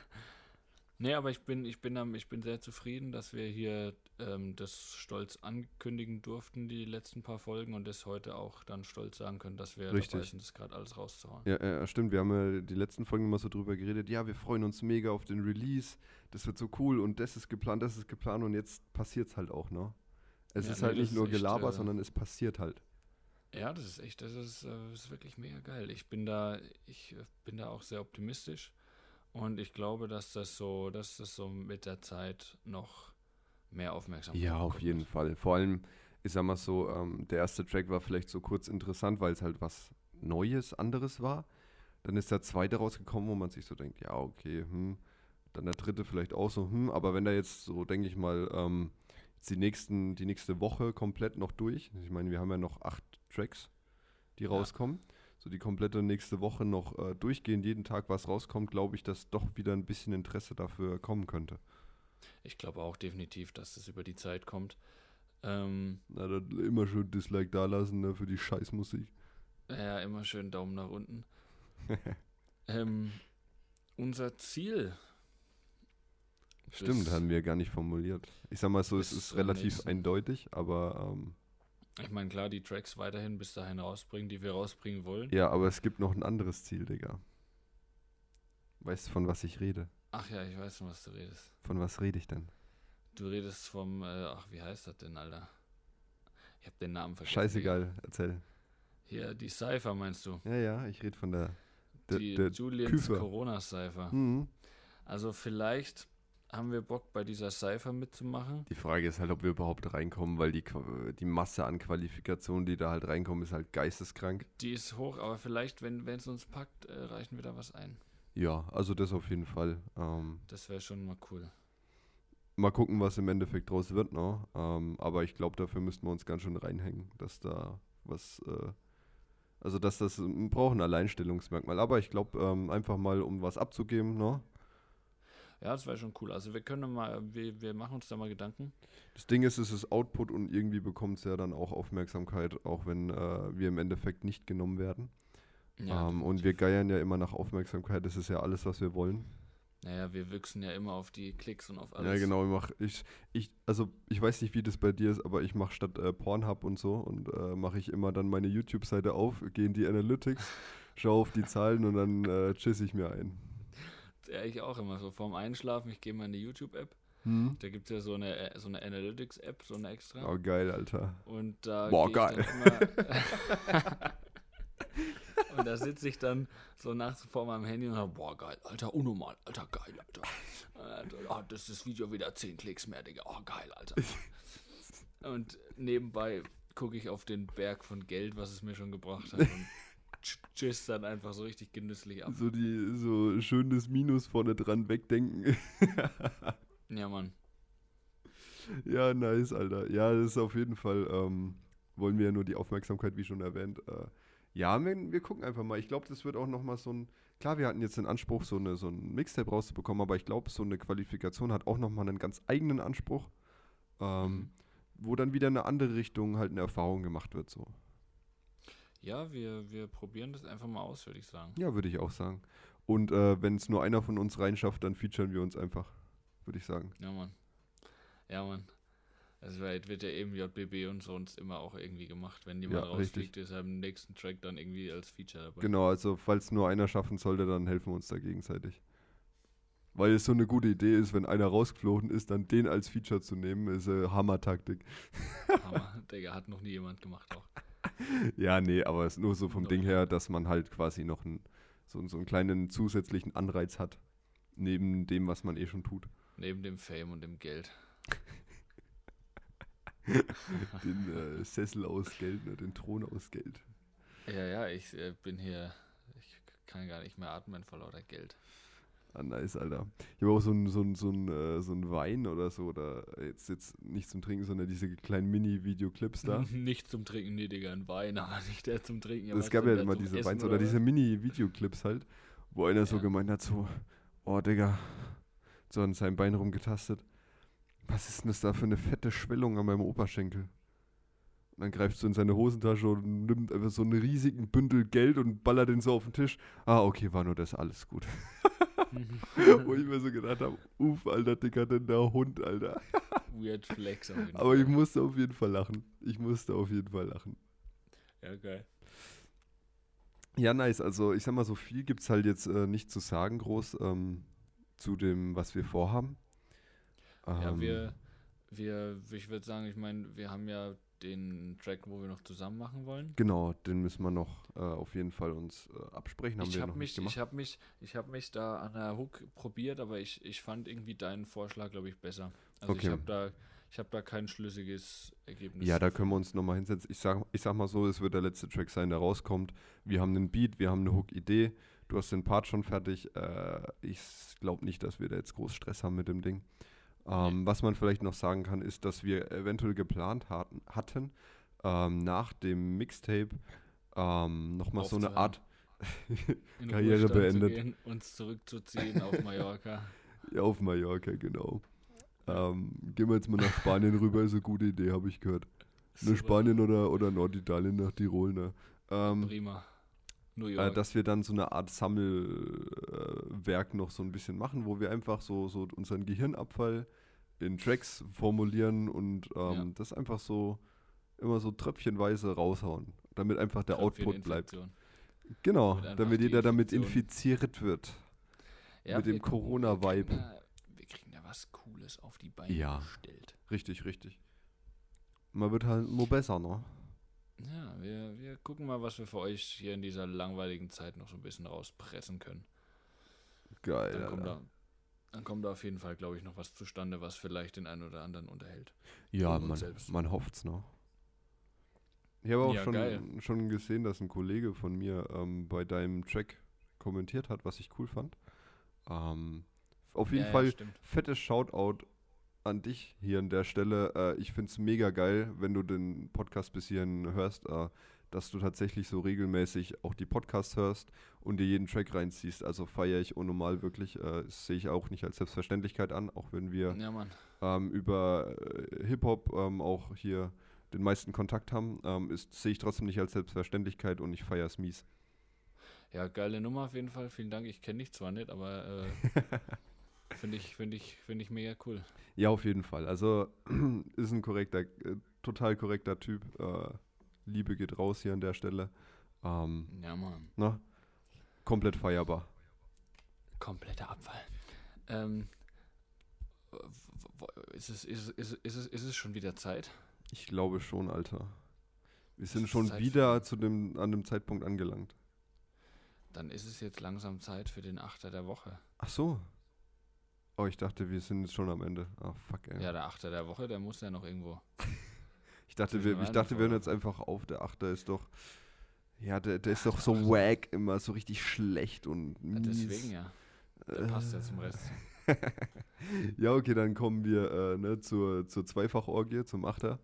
nee, aber ich bin, ich bin, ich bin sehr zufrieden, dass wir hier ähm, das stolz ankündigen durften, die letzten paar Folgen, und das heute auch dann stolz sagen können, dass wir Richtig. dabei sind, das gerade alles rauszuhauen. Ja, ja, stimmt. Wir haben ja die letzten Folgen immer so drüber geredet. Ja, wir freuen uns mega auf den Release. Das wird so cool und das ist geplant, das ist geplant und jetzt passiert es halt auch, ne? Es Ja, ist nee, halt nicht nur echt, Gelaber, äh, sondern es passiert halt. Ja, das ist echt, das ist, äh, das ist wirklich mega geil. Ich bin da, ich äh, bin da auch sehr optimistisch und ich glaube, dass das so, dass das so mit der Zeit noch mehr Aufmerksamkeit Ja, auf jeden Fall. Vor allem, ich sag mal so, ähm, der erste Track war vielleicht so kurz interessant, weil es halt was Neues, anderes war. Dann ist der zweite rausgekommen, wo man sich so denkt, ja, okay, hm. Dann der dritte vielleicht auch so, hm. Aber wenn da jetzt so, denke ich mal, ähm, die, nächsten, die nächste Woche komplett noch durch. Ich meine, wir haben ja noch acht Tracks, die rauskommen. So die komplette nächste Woche noch äh, durchgehend, jeden Tag was rauskommt, glaube ich, dass doch wieder ein bisschen Interesse dafür kommen könnte. Ich glaube auch definitiv, dass das über die Zeit kommt. Ähm, Na, dann immer schön Dislike da lassen ne, für die Scheißmusik. ja, immer schön Daumen nach unten. ähm, unser Ziel. Stimmt, Das- haben wir gar nicht formuliert. Ich sag mal so, es ist relativ nächsten. eindeutig, aber ähm, Ich meine, klar, die Tracks weiterhin bis dahin rausbringen, die wir rausbringen wollen. ja, aber es gibt noch ein anderes Ziel, Digga. Weißt du, von was ich rede? Ach ja, ich weiß schon, was du redest. Von was rede ich denn? Du redest vom, äh, ach, wie heißt das denn, Alter? Ich hab den Namen vergessen. Scheißegal, erzähl. Hier, die Cypher meinst du? Ja, ja, ich rede von der. der, Die der Julians. Corona-Cypher. Mhm. Also vielleicht haben wir Bock, bei dieser Cypher mitzumachen. Die Frage ist halt, ob wir überhaupt reinkommen, weil die, die Masse an Qualifikationen, die da halt reinkommen, ist halt geisteskrank. Die ist hoch, aber vielleicht, wenn es uns packt, äh, reichen wir da was ein. Ja, also das auf jeden Fall. Ähm, Das wäre schon mal cool. mal gucken, was im Endeffekt draus wird noch. Ähm, aber ich glaube, dafür müssten wir uns ganz schön reinhängen, dass da was, äh, also dass das wir brauchen ein Alleinstellungsmerkmal. Aber ich glaube, ähm, einfach mal, um was abzugeben, ne? Ja, das wäre schon cool. Also wir können mal, wir, wir machen uns da mal Gedanken. Das Ding ist, es ist Output und irgendwie bekommt es ja dann auch Aufmerksamkeit, auch wenn äh, wir im Endeffekt nicht genommen werden. Ja, ähm, und wir geiern ja immer nach Aufmerksamkeit, das ist ja alles, was wir wollen. naja, wir wüchsen ja immer auf die Klicks und auf alles. Ja, genau, ich mach, ich, ich, also ich weiß nicht, wie das bei dir ist, aber ich mache statt äh, Pornhub und so und äh, mache ich immer dann meine YouTube-Seite auf, gehe in die Analytics, schaue auf die Zahlen und dann äh, ich mir ein. Ja, ich auch immer so. Vorm Einschlafen, ich gehe mal in die YouTube-App. Hm? Da gibt es ja so eine, äh, so eine Analytics-App, so eine extra. Oh, geil, Alter. Und da Boah, geil. Und da sitze ich dann so nachts vor meinem Handy und sage, boah, geil, Alter, unnormal, Alter, geil, Alter. Ah, das ist das Video wieder 10 Klicks mehr, Digga. Oh, geil, Alter. Und nebenbei gucke ich auf den Berg von Geld, was es mir schon gebracht hat. Und tschüss dann einfach so richtig genüsslich ab. So die, so schönes Minus vorne dran wegdenken. Ja, Mann. ja, nice, Alter. Ja, das ist auf jeden Fall, ähm, wollen wir ja nur die Aufmerksamkeit, wie schon erwähnt. Äh, ja, wir, wir gucken einfach mal. Ich glaube, das wird auch nochmal so ein, klar, wir hatten jetzt den Anspruch, so, eine, so ein Mixtape rauszubekommen, aber ich glaube, so eine Qualifikation hat auch nochmal einen ganz eigenen Anspruch, ähm, Mhm. wo dann wieder in eine andere Richtung halt eine Erfahrung gemacht wird, so. Ja, wir, wir probieren das einfach mal aus, würde ich sagen. Ja, würde ich auch sagen. Und äh, wenn es nur einer von uns reinschafft, dann featuren wir uns einfach, würde ich sagen. Ja, Mann. Ja, Mann. Also weil wird ja eben JBB und sonst immer auch irgendwie gemacht. Wenn jemand Ja, rausfliegt, ist er im nächsten Track dann irgendwie als Feature dabei. Genau, also falls nur einer schaffen sollte, dann helfen wir uns da gegenseitig. Weil es so eine gute Idee ist, wenn einer rausgeflogen ist, dann den als Feature zu nehmen, ist äh, Hammer-Taktik. Hammer. Digga, hat noch nie jemand gemacht auch. Ja, nee, aber es ist nur so vom Doch. Ding her, dass man halt quasi noch einen, so, so einen kleinen zusätzlichen Anreiz hat, neben dem, was man eh schon tut. Neben dem Fame und dem Geld. Den äh, Sessel aus Geld, ne, den Thron aus Geld. Ja, ja, ich äh, bin hier. Ich kann gar nicht mehr atmen vor lauter Geld. Ah, nice, Alter. Ich habe auch so einen so ein, so ein, äh, so ein Wein oder so, oder jetzt, jetzt nicht zum Trinken, sondern diese kleinen Mini-Videoclips da. nicht zum Trinken, nee, Digga, ein Wein, aber nicht der zum Trinken. Es gab ja immer diese Essen Weins oder diese was? Mini-Videoclips halt, wo einer so Ja. gemeint hat, so, oh Digga, so an seinem Bein rumgetastet. Was ist denn das da für eine fette Schwellung an meinem Oberschenkel? Und dann greifst du in seine Hosentasche und nimmt einfach so einen riesigen Bündel Geld und ballert den so auf den Tisch. Ah, okay, war nur das, alles gut. Wo ich mir so gedacht habe, uff, alter Dicker, denn der Hund, Alter. Weird Flex auf jeden Aber Fall. ich musste auf jeden Fall lachen. Ich musste auf jeden Fall lachen. Ja, geil. Ja, nice. Also ich sag mal, so viel gibt es halt jetzt äh, nicht zu sagen groß ähm, zu dem, was wir vorhaben. Ja, Ähm, wir, wir, ich würde sagen, ich meine, wir haben ja den Track, wo wir noch zusammen machen wollen. Genau, den müssen wir noch äh, auf jeden Fall uns äh, absprechen. Haben ich habe mich, ich habe mich, ich habe mich da an der Hook probiert, aber ich, ich fand irgendwie deinen Vorschlag, glaube ich, besser. Also Okay. ich habe da, ich habe da kein schlüssiges Ergebnis. Ja, da können wir uns nochmal hinsetzen. Ich sag, ich sag mal so, es wird der letzte Track sein, der rauskommt. Wir haben einen Beat, wir haben eine Hook-Idee. Du hast den Part schon fertig. Äh, ich glaube nicht, dass wir da jetzt groß Stress haben mit dem Ding. Ähm, Was man vielleicht noch sagen kann, ist, dass wir eventuell geplant hatten, hatten ähm, nach dem Mixtape ähm, nochmal so eine. Art Karriere beendet. Zu gehen, uns zurückzuziehen auf Mallorca. Ja, auf Mallorca, genau. Ähm, gehen wir jetzt mal nach Spanien rüber, ist eine gute Idee, habe ich gehört. Nach Super. Spanien oder, oder Norditalien, nach Tirol, ne? Ähm, Prima. Äh, dass wir dann so eine Art Sammelwerk äh, noch so ein bisschen machen, wo wir einfach so, so unseren Gehirnabfall in Tracks formulieren und ähm, Ja. das einfach so immer so tröpfchenweise raushauen, damit einfach der Output bleibt. Genau, Damit jeder damit infiziert wird. Ja, Mit dem Corona-Vibe. Wir kriegen, da, wir kriegen da was Cooles auf die Beine Ja. gestellt. Richtig, richtig. Man wird halt nur besser, ne? Ja, wir, wir gucken mal, was wir für euch hier in dieser langweiligen Zeit noch so ein bisschen rauspressen können. Geil. Dann kommt, da, dann kommt da auf jeden Fall, glaube ich, noch was zustande, was vielleicht den einen oder anderen unterhält. Ja, man, selbst. man hofft's, ne? Ich habe auch Ja, schon, geil. schon gesehen, dass ein Kollege von mir ähm, bei deinem Track kommentiert hat, was ich cool fand. Ähm, auf jeden ja, Fall Ja, fettes Shoutout an dich hier an der Stelle. Äh, ich finde es mega geil, wenn du den Podcast bis hierhin hörst, äh, dass du tatsächlich so regelmäßig auch die Podcasts hörst und dir jeden Track reinziehst. Also feiere ich unnormal wirklich. Äh, das sehe ich auch nicht als Selbstverständlichkeit an, auch wenn wir Ja, ähm, über äh, Hip-Hop ähm, auch hier den meisten Kontakt haben, ähm, sehe ich trotzdem nicht als Selbstverständlichkeit und ich feiere es mies. Ja, geile Nummer auf jeden Fall. Vielen Dank. Ich kenne dich zwar nicht, aber äh, finde ich, finde ich, finde ich mega cool. Ja, auf jeden Fall. Also ist ein korrekter, äh, total korrekter Typ. Äh, Liebe geht raus hier an der Stelle. Ähm, Ja, Mann. na, komplett feierbar. Kompletter Abfall. Ähm, ist, es, ist, ist, ist, es, ist es schon wieder Zeit? Ich glaube schon, Alter. Wir sind schon Zeit wieder zu dem, an dem Zeitpunkt angelangt. Dann ist es jetzt langsam Zeit für den Achter der Woche. Ach so. Oh, ich dachte, wir sind jetzt schon am Ende. Ah, fuck, ey. Ja, der Achter der Woche, der muss ja noch irgendwo. Ich dachte, wir, ich dachte, wir hören jetzt einfach auf. Der Achter ist doch. Ja, der, der ist doch so wack immer, so richtig schlecht und Ja, mies. deswegen ja. Der passt ja zum Rest. ja, okay, dann kommen wir äh, ne, zur, zur Zweifachorgie, zum Achter.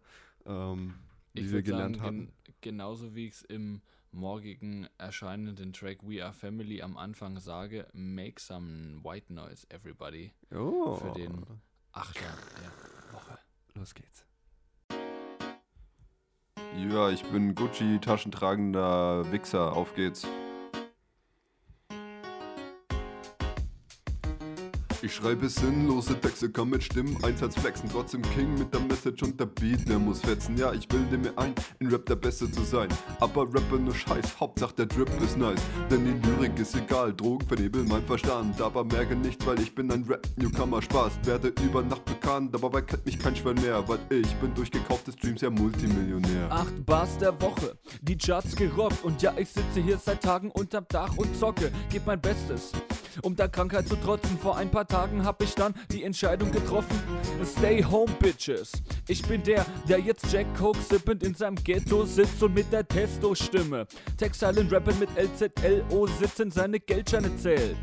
Ähm, wie wir gelernt sagen, haben. gen genauso wie ich es im morgigen erscheinenden Track We Are Family am Anfang sage, make some white noise, everybody. Oh, für den- Achter der Woche. los geht's. Ja, ich bin Gucci, taschentragender Wichser. Auf geht's. Ich schreibe sinnlose Texte, kann mit Stimmen Einsatz flexen. Trotzdem King mit der Message und der Beat, der muss fetzen. Ja, ich bilde mir ein, in Rap der Beste zu sein. Aber Rapper nur Scheiß, Hauptsache der Drip ist nice. Denn die Lyrik ist egal, Drogen vernebeln mein Verstand. Aber merke nichts, weil ich bin ein Rap-Newcomer. Spaß, werde über Nacht bekannt. Dabei kennt mich kein Schwein mehr, weil ich bin durch gekaufte Streams ja Multimillionär. Acht Bars der Woche, die Charts gerockt und ja, ich sitze hier seit Tagen unterm Dach und zocke, geb mein Bestes, um der Krankheit zu trotzen. Vor ein paar Tagen hab ich dann die Entscheidung getroffen, stay home bitches. Ich bin der, der jetzt Jack Coke sippend in seinem Ghetto sitzt und mit der Testo-Stimme Textilen rappen mit LZLO sitzen, seine Geldscheine zählt.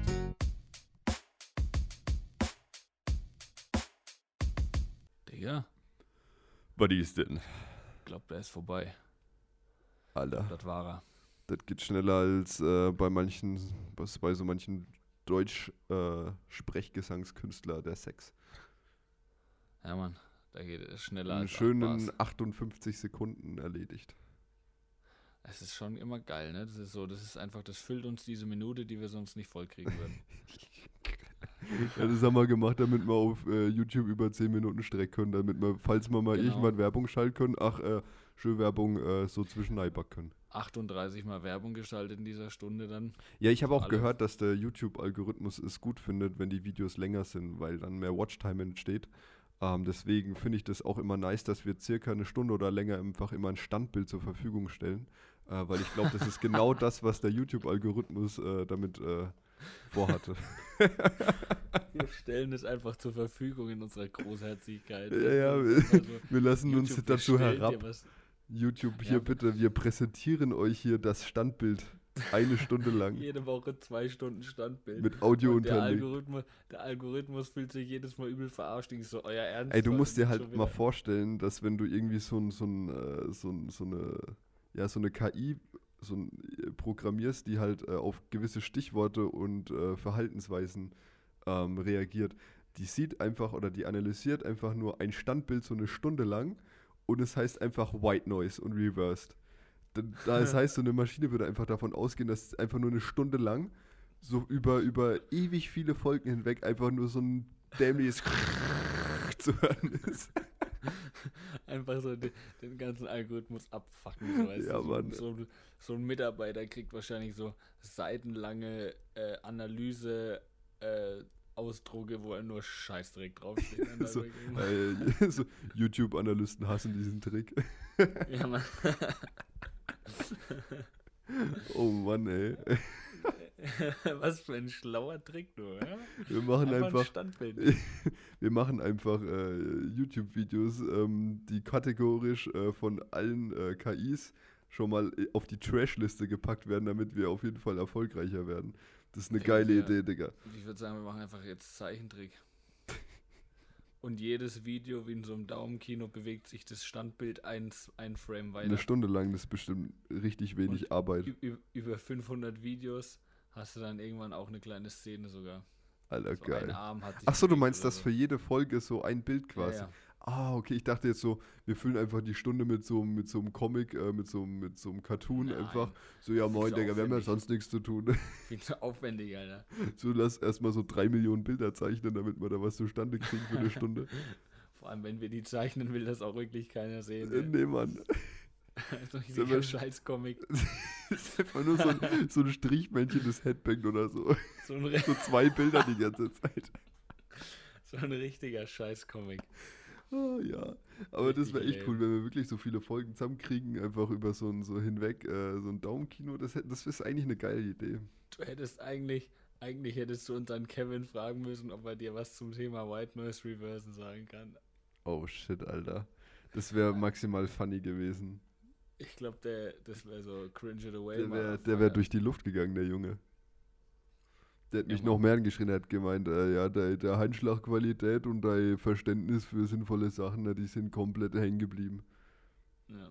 Digga, Was ist denn? glaub, der ist vorbei. Alter, Das war er. das geht schneller als äh, bei manchen, was bei so manchen Deutsch-Sprechgesangskünstler der Sex. Ja, Mann. Da geht es schneller In als schönen Bars. 58 Sekunden erledigt. Es ist schon immer geil, ne? Das ist so, das ist einfach, das füllt uns diese Minute, die wir sonst nicht vollkriegen würden. Ja, das haben wir gemacht, damit wir auf äh, YouTube über 10 Minuten strecken können, damit wir, falls wir mal Genau. irgendwann Werbung schalten können, ach, äh, schön Werbung äh, so zwischen können. 38 Mal Werbung gestaltet in dieser Stunde dann. Ja, ich habe auch Alle. gehört, dass der YouTube-Algorithmus es gut findet, wenn die Videos länger sind, weil dann mehr Watchtime entsteht. Ähm, deswegen finde ich das auch immer nice, dass wir circa eine Stunde oder länger einfach immer ein Standbild zur Verfügung stellen. Äh, weil ich glaube, das ist genau das, was der YouTube-Algorithmus äh, damit äh, vorhatte. Wir stellen es einfach zur Verfügung in unserer Großherzigkeit. Ja, ja, Das ist immer so, Wir lassen uns YouTube, wir dazu herab. YouTube, Ja. hier bitte, wir präsentieren euch hier das Standbild eine Stunde lang Jede Woche zwei Stunden Standbild. mit Audio Und der. Algorithmus, der Algorithmus fühlt sich jedes Mal übel verarscht. Ich so, euer Ernst? Ey, du musst dir halt mal vorstellen, dass wenn du irgendwie so, ein, so, ein, äh, so, ein, so eine ja, so eine KI so ein, äh, programmierst, die halt äh, auf gewisse Stichworte und äh, Verhaltensweisen ähm, reagiert, die sieht einfach oder die analysiert einfach nur ein Standbild so eine Stunde lang und es heißt einfach White Noise und Reversed. Da- Das heißt, so eine Maschine würde einfach davon ausgehen, dass es einfach nur eine Stunde lang so über, über ewig viele Folgen hinweg einfach nur so ein dämliches zu hören ist. Einfach so den, den ganzen Algorithmus abfacken. So, weißt Ja, Mann. So, so ein Mitarbeiter kriegt wahrscheinlich so seitenlange äh, Analyse äh, Ausdrucke, wo er nur Scheißdreck draufsteht. So, äh, so YouTube-Analysten hassen diesen Trick. ja, Mann. Oh Mann, ey. Was für ein schlauer Trick, du. Ja? Wir machen ein einfach, Standbild. wir machen einfach äh, YouTube-Videos, ähm, die kategorisch äh, von allen äh, KIs schon mal äh, auf die Trash-Liste gepackt werden, damit wir auf jeden Fall erfolgreicher werden. Das ist eine Ey, geile ja. Idee, Digga. Ich würde sagen, wir machen einfach jetzt Zeichentrick. Und jedes Video, wie in so einem Daumenkino, bewegt sich das Standbild ein, ein Frame weiter. Eine Stunde lang, das ist bestimmt richtig wenig Und Arbeit. Über 500 Videos hast du dann irgendwann auch eine kleine Szene sogar. Alter, So geil. Ach so, du meinst oder das so. für jede Folge so ein Bild quasi? Ja, ja. Ah, okay, ich dachte jetzt so, wir füllen einfach die Stunde mit so, mit so einem Comic, äh, mit, so, einem- mit so einem Cartoon Nein. einfach. So, ja moin, Digga, wir haben ja sonst nichts zu tun. Viel zu aufwendig, Alter. so, lass erstmal so drei Millionen Bilder zeichnen, damit wir da was zustande kriegen für eine Stunde. Vor allem, wenn wir die zeichnen, will das auch wirklich keiner sehen. äh, nee, Mann. so ein richtiger Scheiß-Comic. Das ist einfach nur so ein, so ein Strichmännchen, das Headbangt oder so. So So zwei Bilder die ganze Zeit. so ein richtiger Scheiß-Comic. Ah, ja, aber das wäre echt cool, wenn wir wirklich so viele Folgen zusammenkriegen, einfach über so ein so hinweg, äh, so ein Daumenkino. Das, das ist eigentlich eine geile Idee. Du hättest eigentlich, eigentlich hättest du unseren Kevin fragen müssen, ob er dir was zum Thema White Noise Reversen sagen kann. Oh shit, Alter. Das wäre maximal funny gewesen. Ich glaube, der, das wäre so Cringe It Away. Der wäre wär durch die Luft gegangen, der Junge. Der hat Ja, mich Mann. noch mehr angeschrien, hat gemeint, äh, ja, der, der Handschlagqualität und dein Verständnis für sinnvolle Sachen, die sind komplett hängen geblieben. Ja,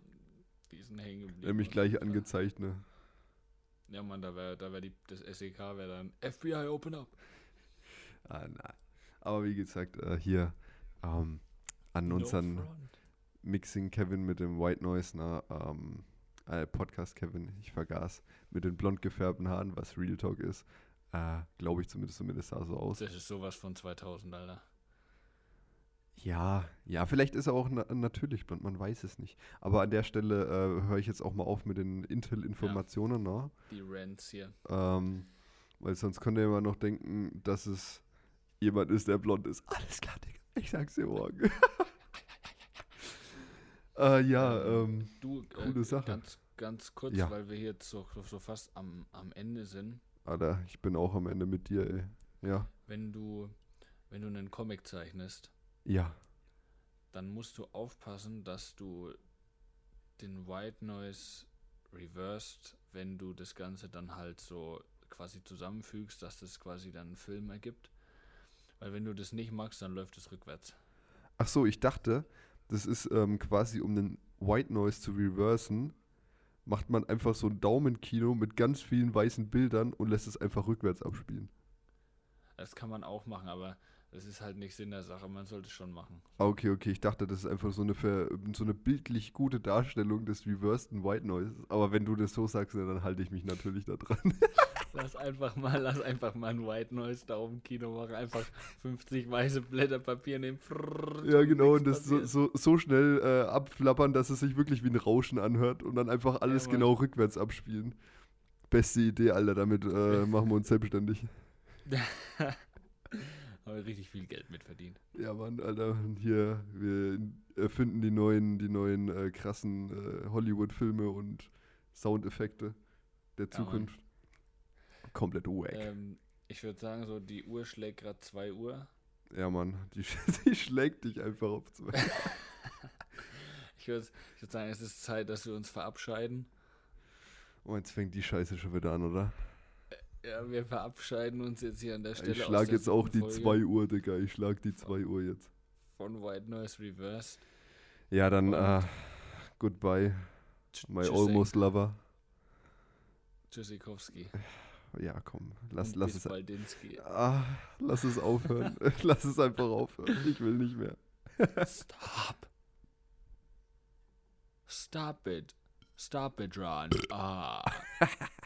die sind hängen geblieben. Er hat mich gleich angezeigt, ne? Ja, Mann, da wäre da wär die, das SEK wäre dann FBI Open Up. Ah, na. Aber wie gesagt, äh, hier ähm, an No unseren front. Mixing Kevin mit dem White Noise, na, ähm, äh, Podcast Kevin, ich vergaß, mit den blond gefärbten Haaren, was Real Talk ist. Äh, Glaube ich zumindest, zumindest sah so aus. Das ist sowas von 2000, Alter. Ja, ja, vielleicht ist er auch na natürlich blond, man weiß es nicht. Aber an der Stelle äh, höre ich jetzt auch mal auf mit den Intel-Informationen, ne? Die Rants hier. Ähm, weil sonst könnte ihr immer noch denken, dass es jemand ist, der blond ist. Alles klar, Digga. Ich sag's dir morgen. äh, ja, ähm, Du, coole äh, Sache. Ganz, ganz kurz, Ja. weil wir hier jetzt so, so fast am, am Ende sind. Alter, ich bin auch am Ende mit dir, ey. Ja, Wenn du, wenn du einen Comic zeichnest, ja. dann musst du aufpassen, dass du den White Noise reversed, wenn du das Ganze dann halt so quasi zusammenfügst, dass das quasi dann einen Film ergibt. Weil wenn du das nicht magst, dann läuft es rückwärts. Ach so, ich dachte, das ist ähm, quasi, um den White Noise zu reversen, macht man einfach so ein Daumenkino mit ganz vielen weißen Bildern und lässt es einfach rückwärts abspielen. Das kann man auch machen, aber das ist halt nicht Sinn der Sache. Man sollte es schon machen. Ah, okay, okay. Ich dachte, das ist einfach so eine, ver so eine bildlich gute Darstellung des reverseden White Noises. Aber wenn du das so sagst, dann halte ich mich natürlich da dran. Lass einfach mal, lass einfach mal ein White Noise da oben im Kino machen. Einfach 50 weiße Blätter Papier nehmen. ja, genau. Und das so, so, so schnell äh, abflappern, dass es sich wirklich wie ein Rauschen anhört. Und dann einfach alles Mann. genau rückwärts abspielen. Beste Idee, Alter. Damit äh, machen wir uns selbstständig. Auf Aber richtig viel Geld mit verdient. Ja, Mann, Alter, hier, wir erfinden die neuen, die neuen äh, krassen äh, Hollywood-Filme und Soundeffekte der Ja. Zukunft. Komplett wack. Ähm, ich würde sagen, so die Uhr schlägt gerade 2 Uhr. Ja, Mann, die, die schlägt dich einfach auf zwei. Ich würde würd sagen, es ist Zeit, dass wir uns verabscheiden. Oh, jetzt fängt die Scheiße schon wieder an, oder? Ja, wir verabscheiden uns jetzt hier an der Stelle. Ich schlag jetzt auch die siebten 2 Folge Uhr, Digga. Ich schlag die 2 Uhr jetzt. Von White Noise Reversed. Ja, dann, äh, goodbye, my almost lover. Tschüssikowski. Ja, komm, lass, lass es. Ah, lass es aufhören. lass es einfach aufhören. Ich will nicht mehr. Stop. Stop it. Stop it, Ron. Ah.